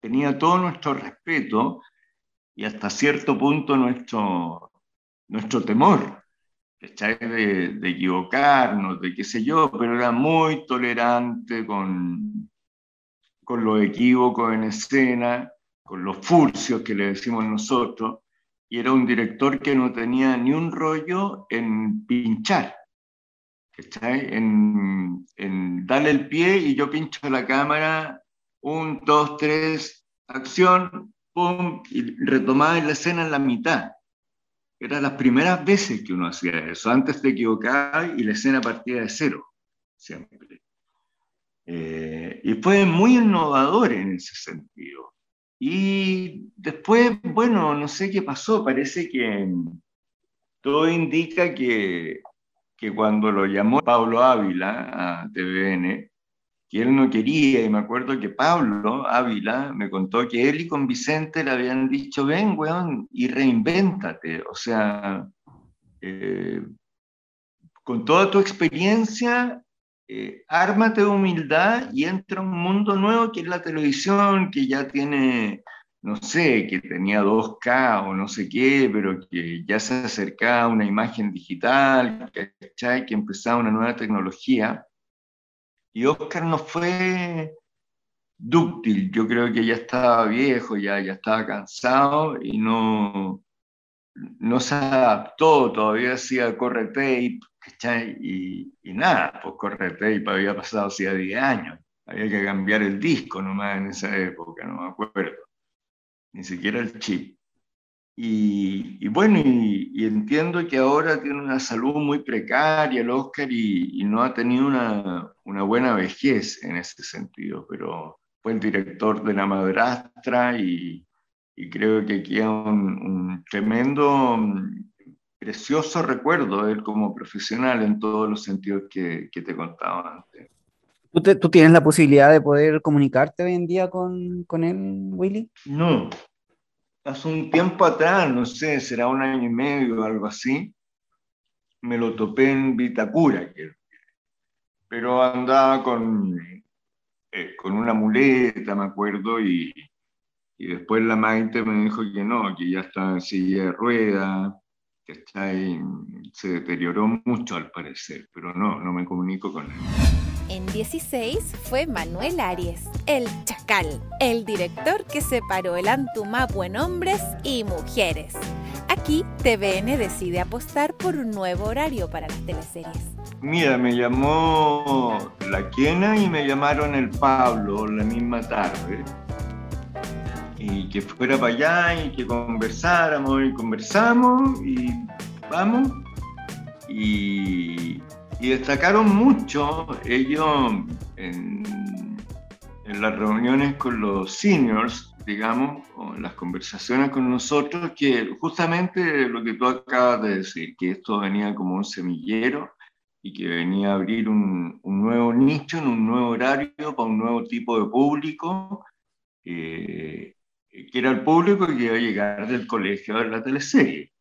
tenía todo nuestro respeto y hasta cierto punto nuestro, nuestro temor, de, de equivocarnos, de qué sé yo, pero era muy tolerante con, con los equívocos en escena, con los furcios que le decimos nosotros, y era un director que no tenía ni un rollo en pinchar, en, en darle el pie y yo pincho la cámara, un, dos, tres, acción, pum, y retomaba la escena en la mitad. Eran las primeras veces que uno hacía eso, antes te equivocaba y la escena partía de cero, siempre. Eh, y fue muy innovador en ese sentido. Y después, bueno, no sé qué pasó, parece que todo indica que, que cuando lo llamó Pablo Ávila a TVN, que él no quería, y me acuerdo que Pablo Ávila me contó que él y con Vicente le habían dicho, ven, weón, y reinvéntate, o sea, eh, con toda tu experiencia, eh, ármate de humildad y entra un mundo nuevo que es la televisión, que ya tiene, no sé, que tenía 2K o no sé qué, pero que ya se acercaba a una imagen digital, que, que empezaba una nueva tecnología. Y Oscar no fue dúctil, yo creo que ya estaba viejo, ya, ya estaba cansado y no, no se adaptó, todavía hacía corre tape, Y, y nada, pues corre tape había pasado hacía 10 años, había que cambiar el disco nomás en esa época, no me acuerdo, ni siquiera el chip. Y, bueno, y, entiendo que ahora tiene una salud muy precaria el Oscar y, no ha tenido una, una, buena vejez en ese sentido, pero fue el director de La Madrastra y, creo que queda un, un, tremendo, precioso recuerdo de él como profesional en todos los sentidos que, que te contaba antes. ¿Tú, ¿Tú, tienes la posibilidad de poder comunicarte hoy en día con, con él, Willy? No, hace un tiempo atrás, no sé, será un año y medio o algo así, me lo topé en Vitacura, pero andaba con, eh, con una muleta, me acuerdo, y, y, después la Maite me dijo que no, que ya estaba en silla de rueda, ahí, se deterioró mucho al parecer, pero no, no me comunico con él. En 16 fue Manuel Aries, el Chacal, el director que separó el Antumapu en hombres y mujeres. Aquí TVN decide apostar por un nuevo horario para las teleseries. Mira, me llamó la Quiena y me llamaron el Pablo la misma tarde. Y que fuera para allá y que conversáramos y conversamos y vamos. Y, y destacaron mucho ellos en, las reuniones con los seniors, digamos, o en las conversaciones con nosotros, que justamente lo que tú acabas de decir, que esto venía como un semillero y que venía a abrir un, nuevo nicho en un nuevo horario para un nuevo tipo de público, eh, que era el público que iba a llegar del colegio a ver la teleserie.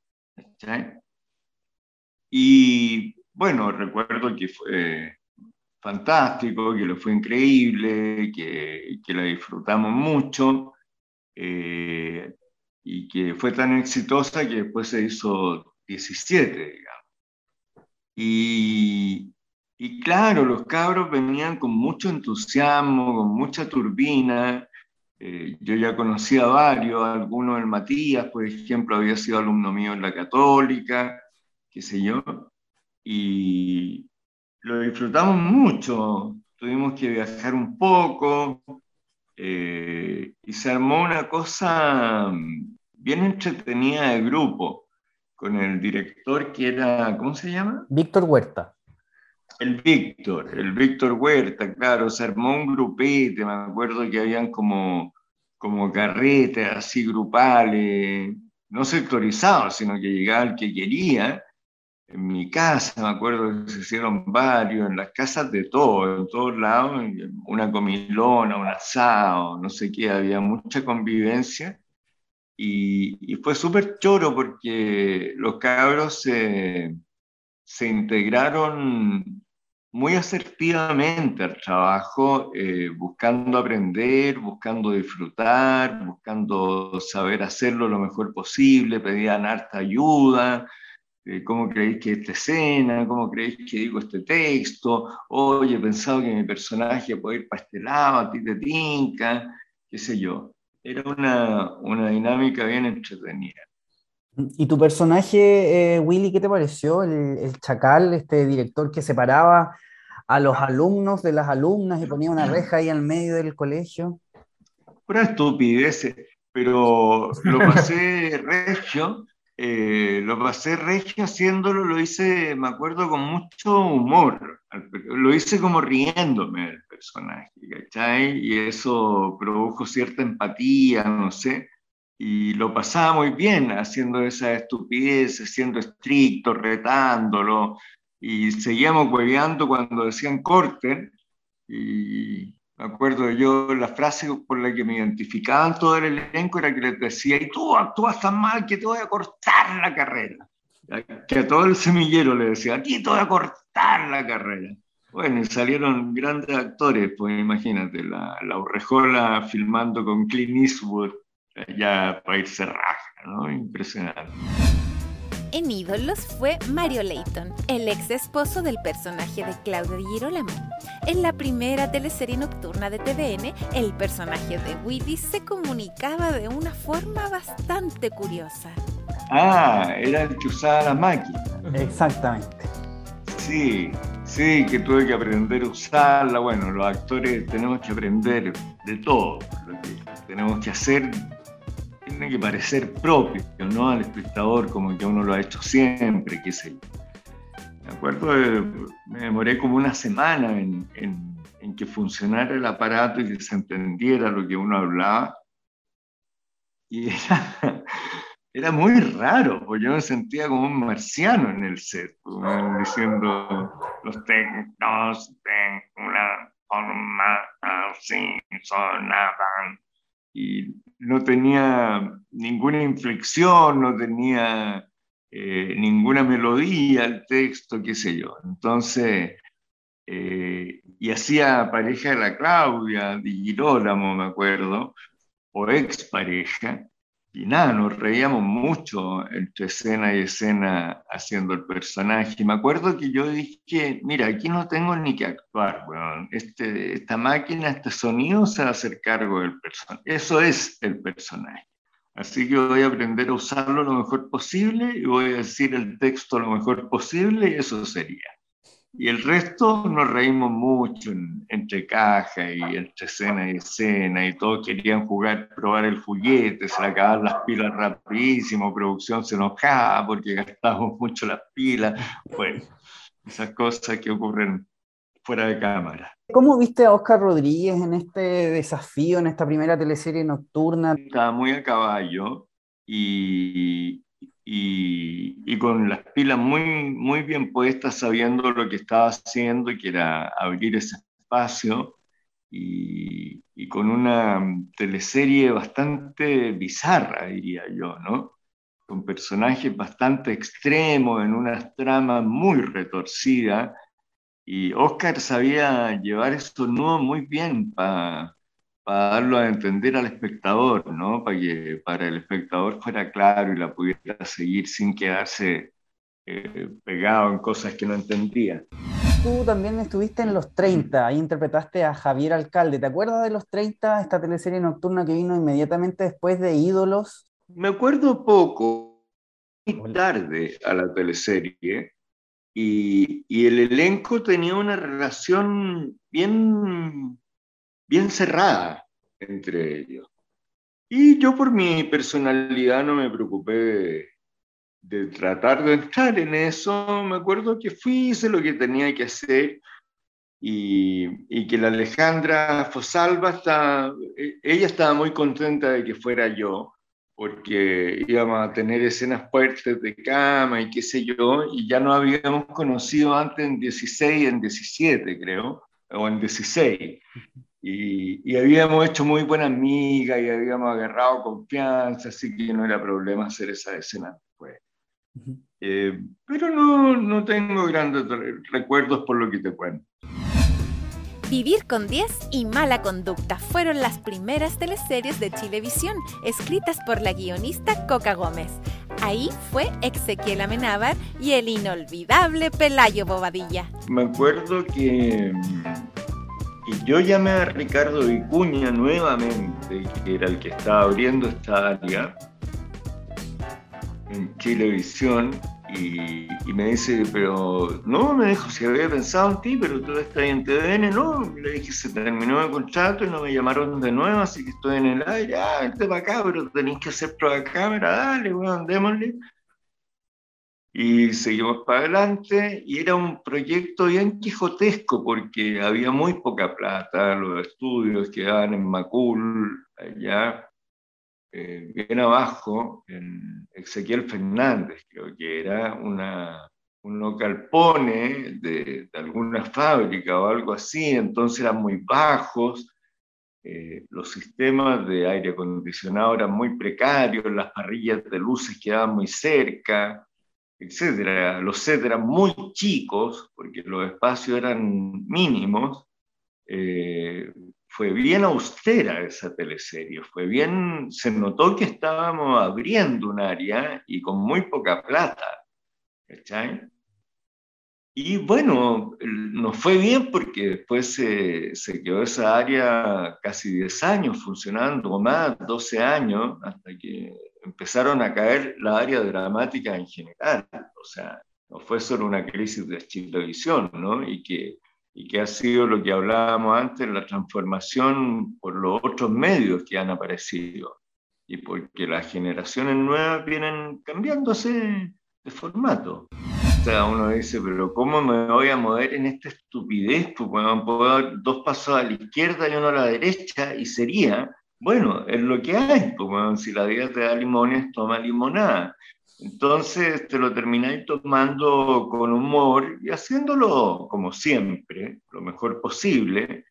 Y bueno, recuerdo que fue fantástico, que lo fue increíble, que, que la disfrutamos mucho eh, y que fue tan exitosa que después se hizo 17, digamos. Y, y claro, los cabros venían con mucho entusiasmo, con mucha turbina. Eh, yo ya conocía a varios, algunos, el Matías, por ejemplo, había sido alumno mío en la Católica, qué sé yo y lo disfrutamos mucho. Tuvimos que viajar un poco eh, y se armó una cosa bien entretenida de grupo con el director que era, ¿cómo se llama? Víctor Huerta. El Víctor, el Víctor Huerta, claro, se armó un grupete, me acuerdo que habían como, como carretes así grupales, no sectorizados, sino que llegaba el que quería. En mi casa, me acuerdo que se hicieron varios, en las casas de todo, en todos lados, una comilona, un asado, no sé qué, había mucha convivencia. Y, y fue súper choro porque los cabros se, se integraron muy asertivamente al trabajo, eh, buscando aprender, buscando disfrutar, buscando saber hacerlo lo mejor posible, pedían harta ayuda, eh, cómo creéis que esta escena, cómo creéis que digo este texto, oye, he pensado que mi personaje puede ir para este lado, a ti te tinca, qué sé yo. Era una, una dinámica bien entretenida. ¿Y tu personaje, eh, Willy, qué te pareció? El, el, chacal, este director que separaba a los alumnos de las alumnas y ponía una reja ahí al medio del colegio. Pura estupidez, pero lo pasé regio, eh, lo pasé regio haciéndolo, lo hice, me acuerdo, con mucho humor, lo hice como riéndome del personaje, ¿cachai? Y eso produjo cierta empatía, no sé, y lo pasaba muy bien haciendo esa estupidez, siendo estricto, retándolo, y seguíamos hueveando cuando decían corten, y me acuerdo yo, la frase por la que me identificaban todo el elenco era que les decía, y tú actúas tan mal que te voy a cortar la carrera. Que a todo el semillero le decía, a ti te voy a cortar la carrera. Bueno, y salieron grandes actores, pues imagínate, la, la Urrejola filmando con Clint Eastwood, ya para irse raja, ¿no? Impresionante en Ídolos fue Mario Leighton, el ex esposo del personaje de Claudio Di Girolamo. En la primera teleserie nocturna de TVN, el personaje de Willy se comunicaba de una forma bastante curiosa. Ah, era el que usaba la máquina. Exactamente. Sí, sí, que tuve que aprender a usarla. Bueno, los actores tenemos que aprender de todo. Lo que tenemos que hacer tiene que parecer propio, ¿no? Al espectador, como que uno lo ha hecho siempre, qué sé yo. Me acuerdo, me demoré como una semana en, en, en, que funcionara el aparato y que se entendiera lo que uno hablaba. Y era, era muy raro, porque yo me sentía como un marciano en el set, diciendo, los técnicos de una forma así sonaban y no tenía ninguna inflexión, no tenía eh, ninguna melodía el texto, qué sé yo. Entonces, eh, y hacía pareja de la Claudia, de Girolamo, me acuerdo, o ex pareja, y nada, nos reíamos mucho entre escena y escena haciendo el personaje. Y me acuerdo que yo dije, mira, aquí no tengo ni que actuar, bueno, este, esta máquina, este sonido se va a hacer cargo del personaje. Eso es el personaje. Así que voy a aprender a usarlo lo mejor posible y voy a decir el texto lo mejor posible y eso sería. Y el resto nos reímos mucho entre caja y entre escena y escena, y todos querían jugar, probar el juguete, se acababan las pilas rapidísimo, producción se enojaba porque gastábamos mucho las pilas. Bueno, esas cosas que ocurren fuera de cámara. ¿Cómo viste a Oscar Rodríguez en este desafío, en esta primera teleserie nocturna? Estaba muy a caballo y, y, con las pilas muy, muy bien puestas, sabiendo lo que estaba haciendo, y que era abrir ese espacio, y, y, con una teleserie bastante bizarra, diría yo, ¿no? Con personajes bastante extremos, en unas tramas muy retorcidas, y Oscar sabía llevar estos nudos muy bien para para darlo a entender al espectador, ¿no? Para que para el espectador fuera claro y la pudiera seguir sin quedarse eh, pegado en cosas que no entendía. Tú también estuviste en Los 30, ahí interpretaste a Javier Alcalde. ¿Te acuerdas de Los 30, esta teleserie nocturna que vino inmediatamente después de Ídolos? Me acuerdo poco, muy tarde a la teleserie, y, y el elenco tenía una relación bien bien cerrada entre ellos. Y yo por mi personalidad no me preocupé de tratar de entrar en eso, me acuerdo que fui, hice lo que tenía que hacer y, que la Alejandra Fosalva, está, e, ella estaba muy contenta de que fuera yo, porque íbamos a tener escenas fuertes de cama y qué sé yo, y ya no habíamos conocido antes en 16, en 17 creo, o en 16. Y, y, habíamos hecho muy buena amiga y habíamos agarrado confianza, así que no era problema hacer esa escena después. Eh, pero no, no tengo grandes recuerdos por lo que te cuento. Vivir con 10 y Mala Conducta fueron las primeras teleseries de Chilevisión, escritas por la guionista Coca Gómez. Ahí fue Ezequiel Amenábar y el inolvidable Pelayo Bobadilla. Me acuerdo que y yo llamé a Ricardo Vicuña nuevamente, que era el que estaba abriendo esta área en Chilevisión, y, me dice, pero no, me dijo, si había pensado en ti, pero tú estás en TVN, no, le dije, se terminó el contrato y no me llamaron de nuevo, así que estoy en el aire, ah, vente para acá, pero tenéis que hacer prueba de cámara, dale, bueno, démosle. Y seguimos para adelante y era un proyecto bien quijotesco porque había muy poca plata, los estudios quedaban en Macul, allá, eh, bien abajo, en Ezequiel Fernández, creo que era una, un local pone de, alguna fábrica o algo así, entonces eran muy bajos, eh, los sistemas de aire acondicionado eran muy precarios, las parrillas de luces quedaban muy cerca, etc. Los sets eran muy chicos, porque los espacios eran mínimos, eh, fue bien austera esa teleserie, fue bien, se notó que estábamos abriendo un área y con muy poca plata, ¿cachai? Y bueno, nos fue bien porque después se, se, quedó esa área casi 10 años funcionando, o más, 12 años, hasta que empezaron a caer la área dramática en general. O sea, no fue solo una crisis de televisión, ¿no? Y que y que ha sido lo que hablábamos antes, la transformación por los otros medios que han aparecido y porque las generaciones nuevas vienen cambiándose de formato. O sea, uno dice, pero ¿cómo me voy a mover en esta estupidez? Pues puedo dar dos pasos a la izquierda y uno a la derecha y sería, bueno, es lo que hay. Bueno, si la vida te da limones, toma limonada. Entonces te lo termináis tomando con humor y haciéndolo como siempre, lo mejor posible,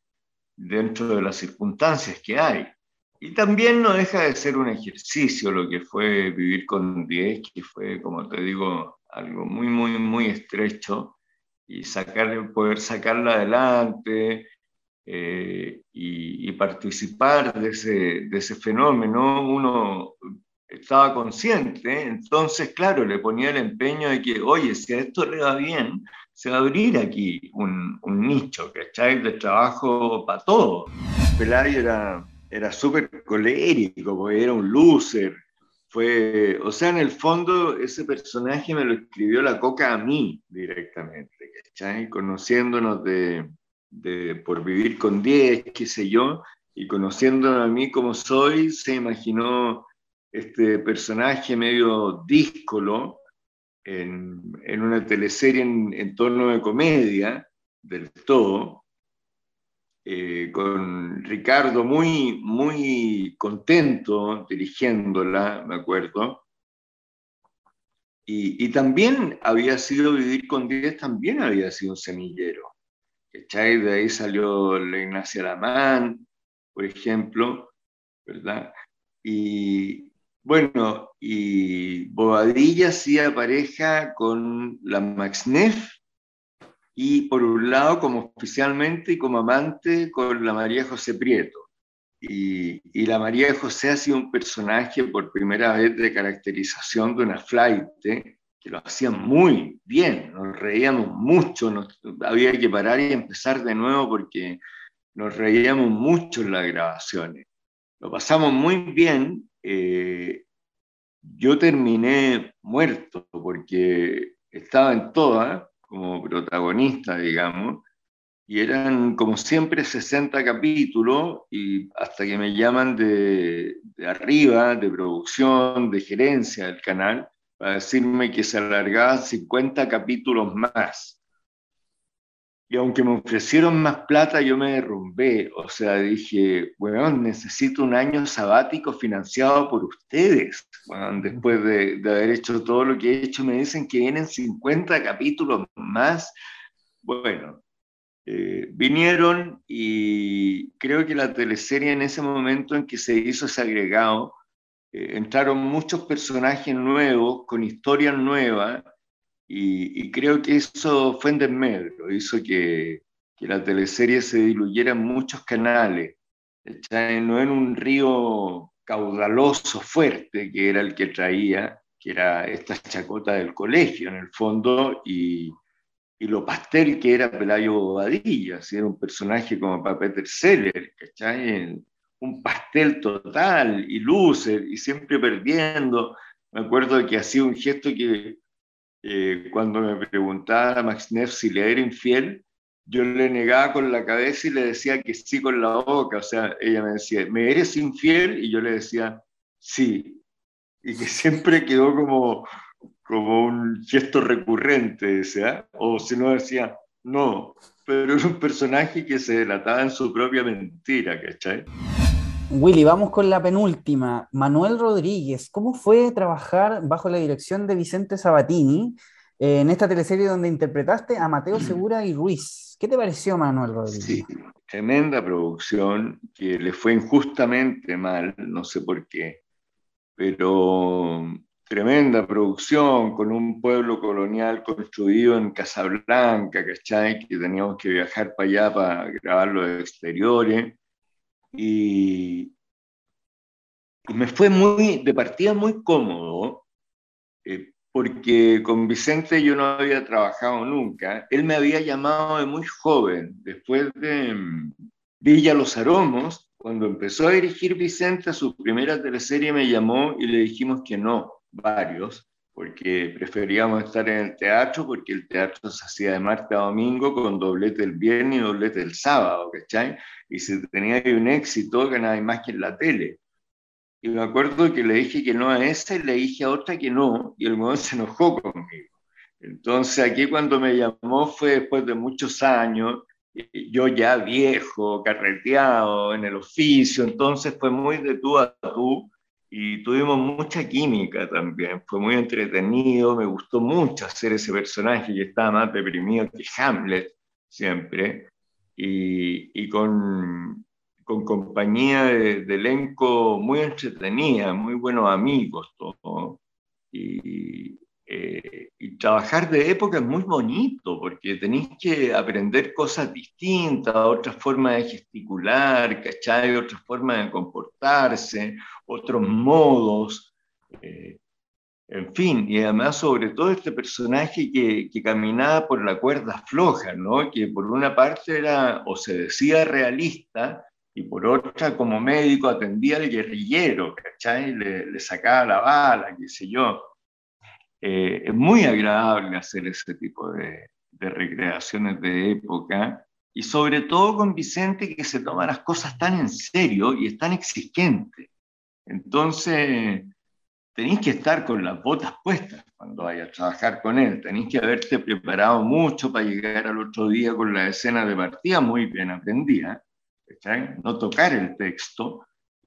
dentro de las circunstancias que hay. Y también no deja de ser un ejercicio lo que fue vivir con 10, que fue, como te digo, algo muy, muy, muy estrecho y sacar, poder sacarla adelante eh, y, y, participar de ese, de ese fenómeno. Uno estaba consciente, entonces, claro, le ponía el empeño de que, oye, si a esto le va bien, se va a abrir aquí un, un nicho, ¿cachai? De trabajo para todo. Pelayo era, era súper colérico, porque era un loser. Fue, o sea, en el fondo, ese personaje me lo escribió la coca a mí directamente, ¿cachai? Conociéndonos de, de por vivir con 10, qué sé yo, y conociéndonos a mí como soy, se imaginó este personaje medio díscolo en, en una teleserie en, en, torno de comedia del todo, eh, con Ricardo muy, muy contento dirigiéndola, me acuerdo. Y, y, también había sido Vivir con 10, también había sido un semillero. ¿Cachai? De ahí salió la Ignacia Lamán, por ejemplo, ¿verdad? Y, bueno, y Bobadilla hacía pareja con la Maxnef y por un lado como oficialmente y como amante con la María José Prieto. Y, la María José ha sido un personaje por primera vez de caracterización de una flight que lo hacía muy bien, nos reíamos mucho, nos, había que parar y empezar de nuevo porque nos reíamos mucho en las grabaciones. Lo pasamos muy bien eh, yo terminé muerto porque estaba en toda como protagonista, digamos, y eran como siempre 60 capítulos y hasta que me llaman de, de arriba, de producción, de gerencia del canal, para decirme que se alargaban 50 capítulos más. Y aunque me ofrecieron más plata, yo me derrumbé. O sea, dije, bueno, necesito un año sabático financiado por ustedes. Después de, de, haber hecho todo lo que he hecho, me dicen que vienen 50 capítulos más. Bueno, eh, vinieron y creo que la teleserie en ese momento en que se hizo ese agregado, eh, entraron muchos personajes nuevos, con historias nuevas, y, creo que eso fue en desmedro, hizo que, que, la teleserie se diluyera en muchos canales, no en un río caudaloso, fuerte, que era el que traía, que era esta chacota del colegio en el fondo, y, lo pastel que era Pelayo Bobadilla, si era un personaje como para Peter Seller, ¿cachai? Un pastel total y luces y siempre perdiendo. Me acuerdo que hacía un gesto que eh, cuando me preguntaba a Max Neff si le era infiel, yo le negaba con la cabeza y le decía que sí con la boca. O sea, ella me decía, ¿me eres infiel? Y yo le decía, sí. Y que siempre quedó como, como un gesto recurrente, ¿ah? o si no decía, no, pero es un personaje que se delataba en su propia mentira, ¿cachai? Willy, vamos con la penúltima. Manuel Rodríguez, ¿cómo fue trabajar bajo la dirección de Vicente Sabatini eh, en esta teleserie donde interpretaste a Mateo Segura y Ruiz? ¿Qué te pareció Manuel Rodríguez? Sí, tremenda producción que le fue injustamente mal, no sé por qué, pero tremenda producción con un pueblo colonial construido en Casablanca, ¿cachai? Que teníamos que viajar para allá para grabar los exteriores. Y, me fue muy, de partida muy cómodo, eh, porque con Vicente yo no había trabajado nunca. Él me había llamado de muy joven, después de mm, Villa Los Aromos, cuando empezó a dirigir Vicente, su primera teleserie me llamó y le dijimos que no, varios, porque preferíamos estar en el teatro, porque el teatro se hacía de martes a domingo con doblete el viernes y doblete el sábado, ¿cachai? Y si tenía un éxito, ganaba más que en la tele. Y me acuerdo que le dije que no a esa y le dije a otra que no, y el modo se enojó conmigo. Entonces aquí cuando me llamó fue después de muchos años, yo ya viejo, carreteado en el oficio, entonces fue muy de tú a tú, y tuvimos mucha química también. Fue muy entretenido, me gustó mucho hacer ese personaje que estaba más deprimido que Hamlet siempre, y, y con, con, compañía de, elenco muy entretenida, muy buenos amigos, todo. Y, eh, trabajar de época es muy bonito porque tenéis que aprender cosas distintas, otras formas de gesticular, ¿cachai? Otras formas de comportarse, otros modos. Eh, en fin, y además sobre todo este personaje que, caminaba por la cuerda floja, ¿no? que por una parte era o se decía realista y por otra como médico atendía al guerrillero, ¿cachai? Le sacaba la bala, qué sé yo. Eh, es muy agradable hacer ese tipo de, de, recreaciones de época y sobre todo con Vicente que se toma las cosas tan en serio y es tan exigente. Entonces, tenéis que estar con las botas puestas cuando vayas a trabajar con él, tenéis que haberte preparado mucho para llegar al otro día con la escena de partida muy bien aprendida, no tocar el texto,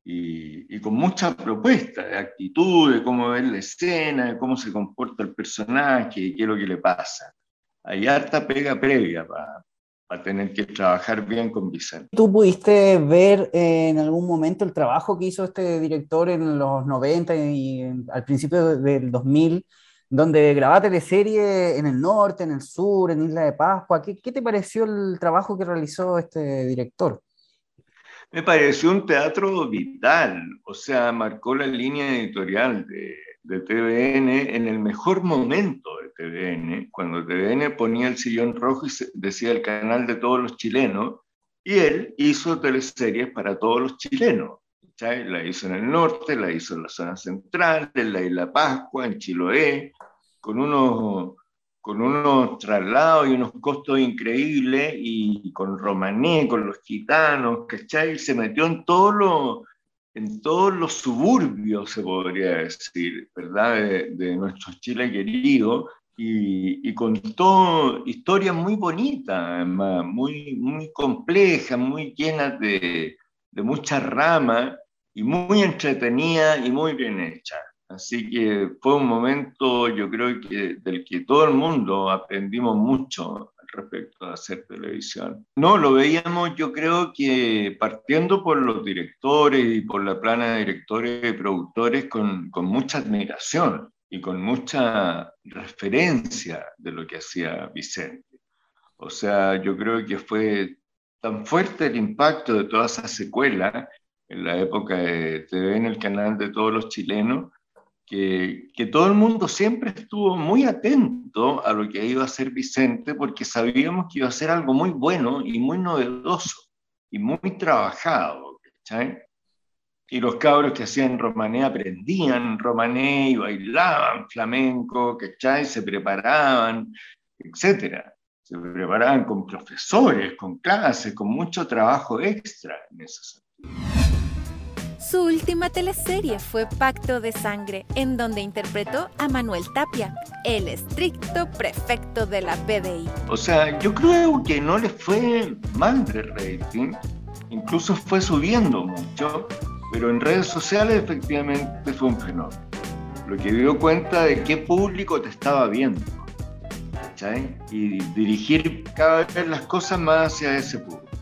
y, con mucha propuesta de actitud, de cómo ver la escena, de cómo se comporta el personaje, qué es lo que le pasa. Hay harta pega previa para tener que trabajar bien con Vicente. ¿Tú pudiste ver en algún momento el trabajo que hizo este director en los 90 y al principio del 2000, donde grababa teleserie en el norte, en el sur, en Isla de Pascua? ¿Qué, qué te pareció el trabajo que realizó este director? Me pareció un teatro vital, o sea, marcó la línea editorial de, de TVN en el mejor momento de TVN, cuando TVN ponía el sillón rojo y decía el canal de todos los chilenos, y él hizo teleseries para todos los chilenos. La hizo en el norte, la hizo en la zona central, en la isla Pascua, en Chiloé, con unos con unos traslados y unos costos increíbles, y con Romané, con los gitanos, ¿cachai? Se metió en todo lo, en todos los suburbios, se podría decir, ¿verdad?, de, nuestro Chile querido, y, y, contó historias muy bonitas, muy, muy complejas, muy llenas de, de muchas ramas y muy entretenida y muy bien hecha. Así que fue un momento, yo creo que del que todo el mundo aprendimos mucho respecto a hacer televisión. No, lo veíamos yo creo que partiendo por los directores y por la plana de directores y productores con, con mucha admiración y con mucha referencia de lo que hacía Vicente. O sea, yo creo que fue tan fuerte el impacto de toda esa secuela en la época de TV en el canal de todos los chilenos, que, que, todo el mundo siempre estuvo muy atento a lo que iba a hacer Vicente, porque sabíamos que iba a ser algo muy bueno y muy novedoso y muy trabajado. ¿cachai? Y los cabros que hacían romané aprendían romané y bailaban flamenco, ¿cachai? se preparaban, etc. Se preparaban con profesores, con clases, con mucho trabajo extra en ese sentido. Su última teleserie fue Pacto de Sangre, en donde interpretó a Manuel Tapia, el estricto prefecto de la PDI. O sea, yo creo que no le fue mal de rating, incluso fue subiendo mucho, pero en redes sociales efectivamente fue un fenómeno. Lo que dio cuenta de qué público te estaba viendo. ¿cachai? Y dirigir cada vez las cosas más hacia ese público.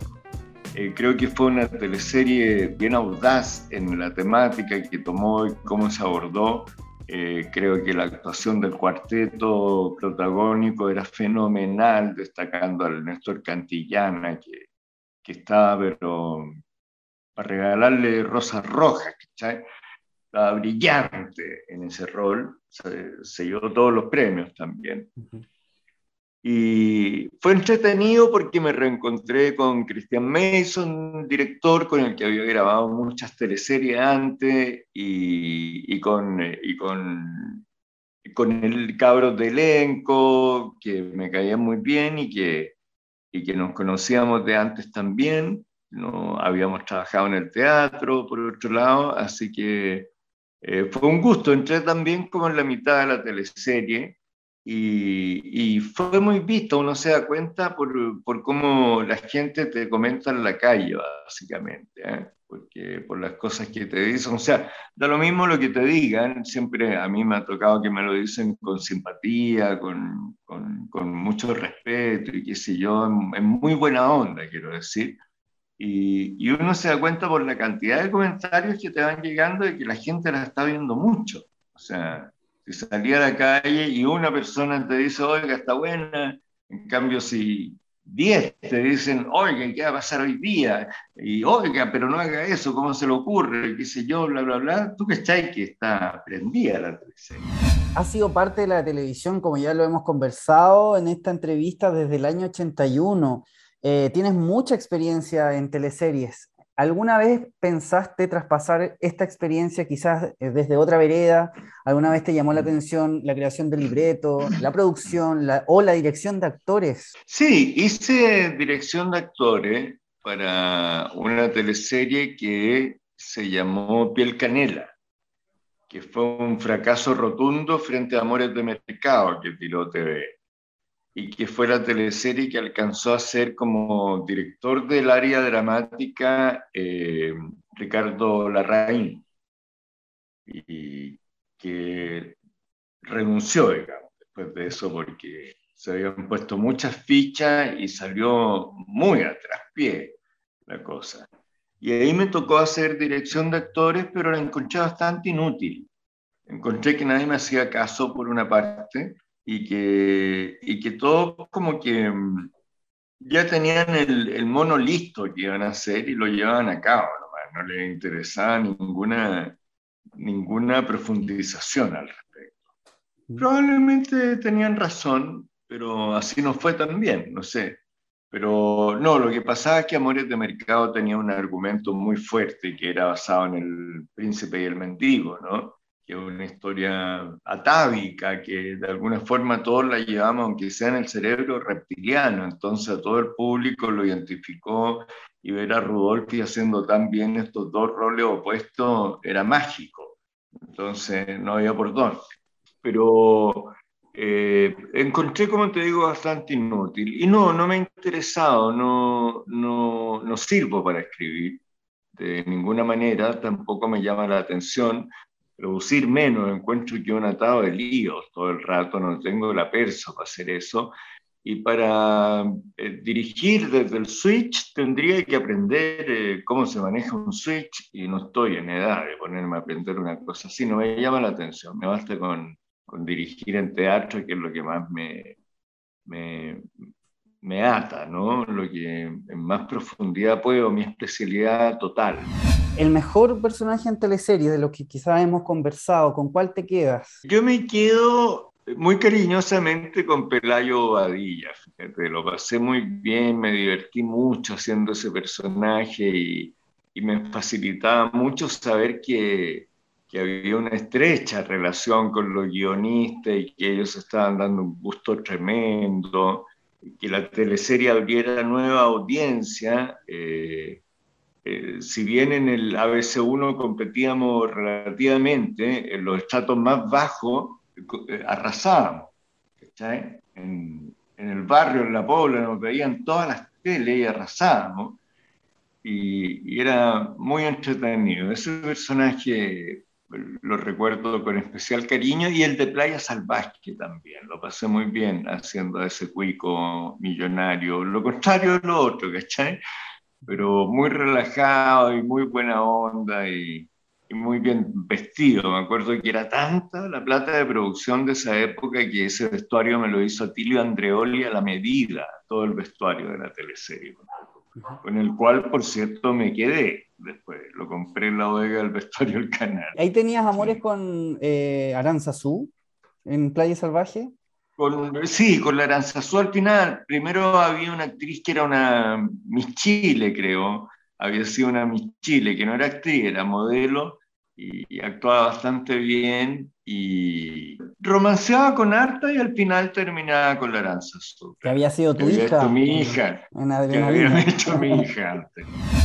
Eh, creo que fue una teleserie bien audaz en la temática que tomó y cómo se abordó. Eh, creo que la actuación del cuarteto protagónico era fenomenal, destacando al Néstor Cantillana, que, que estaba, pero para regalarle rosas rojas, Estaba brillante en ese rol, se, llevó todos los premios también. Y fue entretenido porque me reencontré con Christian Mason, director con el que había grabado muchas teleseries antes, y, con, y con, con el cabro de elenco, que me caía muy bien y que, y que nos conocíamos de antes también. No habíamos trabajado en el teatro, por otro lado, así que eh, fue un gusto. Entré también como en la mitad de la teleserie y, fue muy visto, uno se da cuenta por, por, cómo la gente te comenta en la calle, básicamente, ¿eh? porque por las cosas que te dicen, o sea, da lo mismo lo que te digan, siempre a mí me ha tocado que me lo dicen con simpatía, con, con, con mucho respeto y qué sé yo, en, en, muy buena onda, quiero decir. Y, y uno se da cuenta por la cantidad de comentarios que te van llegando de que la gente la está viendo mucho. O sea, si salía a la calle y una persona te dice, oiga, está buena, en cambio si 10 te dicen, oiga, ¿qué va a pasar hoy día? Y oiga, pero no haga eso, ¿cómo se le ocurre? ¿Qué sé yo? Bla, bla, bla. ¿Tú estáis que está prendida la televisión? Ha sido parte de la televisión, como ya lo hemos conversado en esta entrevista desde el año 81. Eh, tienes mucha experiencia en teleseries. ¿Alguna vez pensaste traspasar esta experiencia quizás eh, desde otra vereda? ¿Alguna vez te llamó la atención la creación del libreto, la producción o la dirección de actores? Sí, hice dirección de actores para una teleserie que se llamó Piel Canela, que fue un fracaso rotundo frente a Amores de Mercado que tiró TV y que fue la teleserie que alcanzó a ser como director del área dramática eh, Ricardo Larraín, y que renunció, digamos, después de eso, porque se habían puesto muchas fichas y salió muy a traspié la cosa. Y ahí me tocó hacer dirección de actores, pero la encontré bastante inútil. Encontré que nadie me hacía caso por una parte y que, y que todos como que mm, ya tenían el, el, mono listo que iban a hacer y lo llevaban a cabo, no les interesaba ninguna, ninguna profundización al respecto. Probablemente tenían razón, pero así no fue también, no sé. Pero no, lo que pasaba es que Amores de Mercado tenía un argumento muy fuerte que era basado en el príncipe y el mendigo, ¿no? Que es una historia atávica, que de alguna forma todos la llevamos, aunque sea en el cerebro reptiliano, entonces a todo el público lo identificó y ver a Rudolfi haciendo tan bien estos dos roles opuestos era mágico. Entonces no había por dónde. Pero eh, encontré, como te digo, bastante inútil. Y no, no me ha interesado, no, no, no sirvo para escribir de ninguna manera, tampoco me llama la atención. Producir menos, encuentro yo un atado de líos todo el rato, no tengo la persa para hacer eso. Y para eh, dirigir desde el switch tendría que aprender eh, cómo se maneja un switch y no estoy en edad de ponerme a aprender una cosa así, no me llama la atención, me basta con, con dirigir en teatro, que es lo que más me, me, me ata, ¿no? Lo que en más profundidad puedo, mi especialidad total. El mejor personaje en teleserie de lo que quizás hemos conversado, ¿con cuál te quedas? Yo me quedo muy cariñosamente con Pelayo Badilla, fíjate, lo pasé muy bien, me divertí mucho haciendo ese personaje y, y me facilitaba mucho saber que, que, había una estrecha relación con los guionistas y que ellos estaban dando un gusto tremendo, que la teleserie abriera nueva audiencia. Eh, eh, si bien en el ABC1 competíamos relativamente, en los estratos más bajos eh, arrasábamos. En, en, el barrio, en la Pobla, nos veían todas las teles y arrasábamos. Y, y, era muy entretenido. Ese personaje lo recuerdo con especial cariño y el de Playa Salvaje también. Lo pasé muy bien haciendo ese cuico millonario. Lo contrario de lo otro, ¿cachai? Pero muy relajado y muy buena onda y, muy bien vestido. Me acuerdo que era tanta la plata de producción de esa época que ese vestuario me lo hizo Tilio Andreoli a la medida, todo el vestuario de la teleserie, con el cual, por cierto, me quedé después. Lo compré en la bodega del vestuario del canal. ¿Ahí tenías amores con eh, Aranzazú en Playa Salvaje? Con, sí, con la Aranzazú al final. Primero había una actriz que era una Miss Chile, creo, había sido una Miss Chile, que no era actriz, era modelo y, actuaba bastante bien y romanceaba con Arta y al final terminaba con la Aranza Que había sido tu hija. mi hija. que había hecho mi hija antes.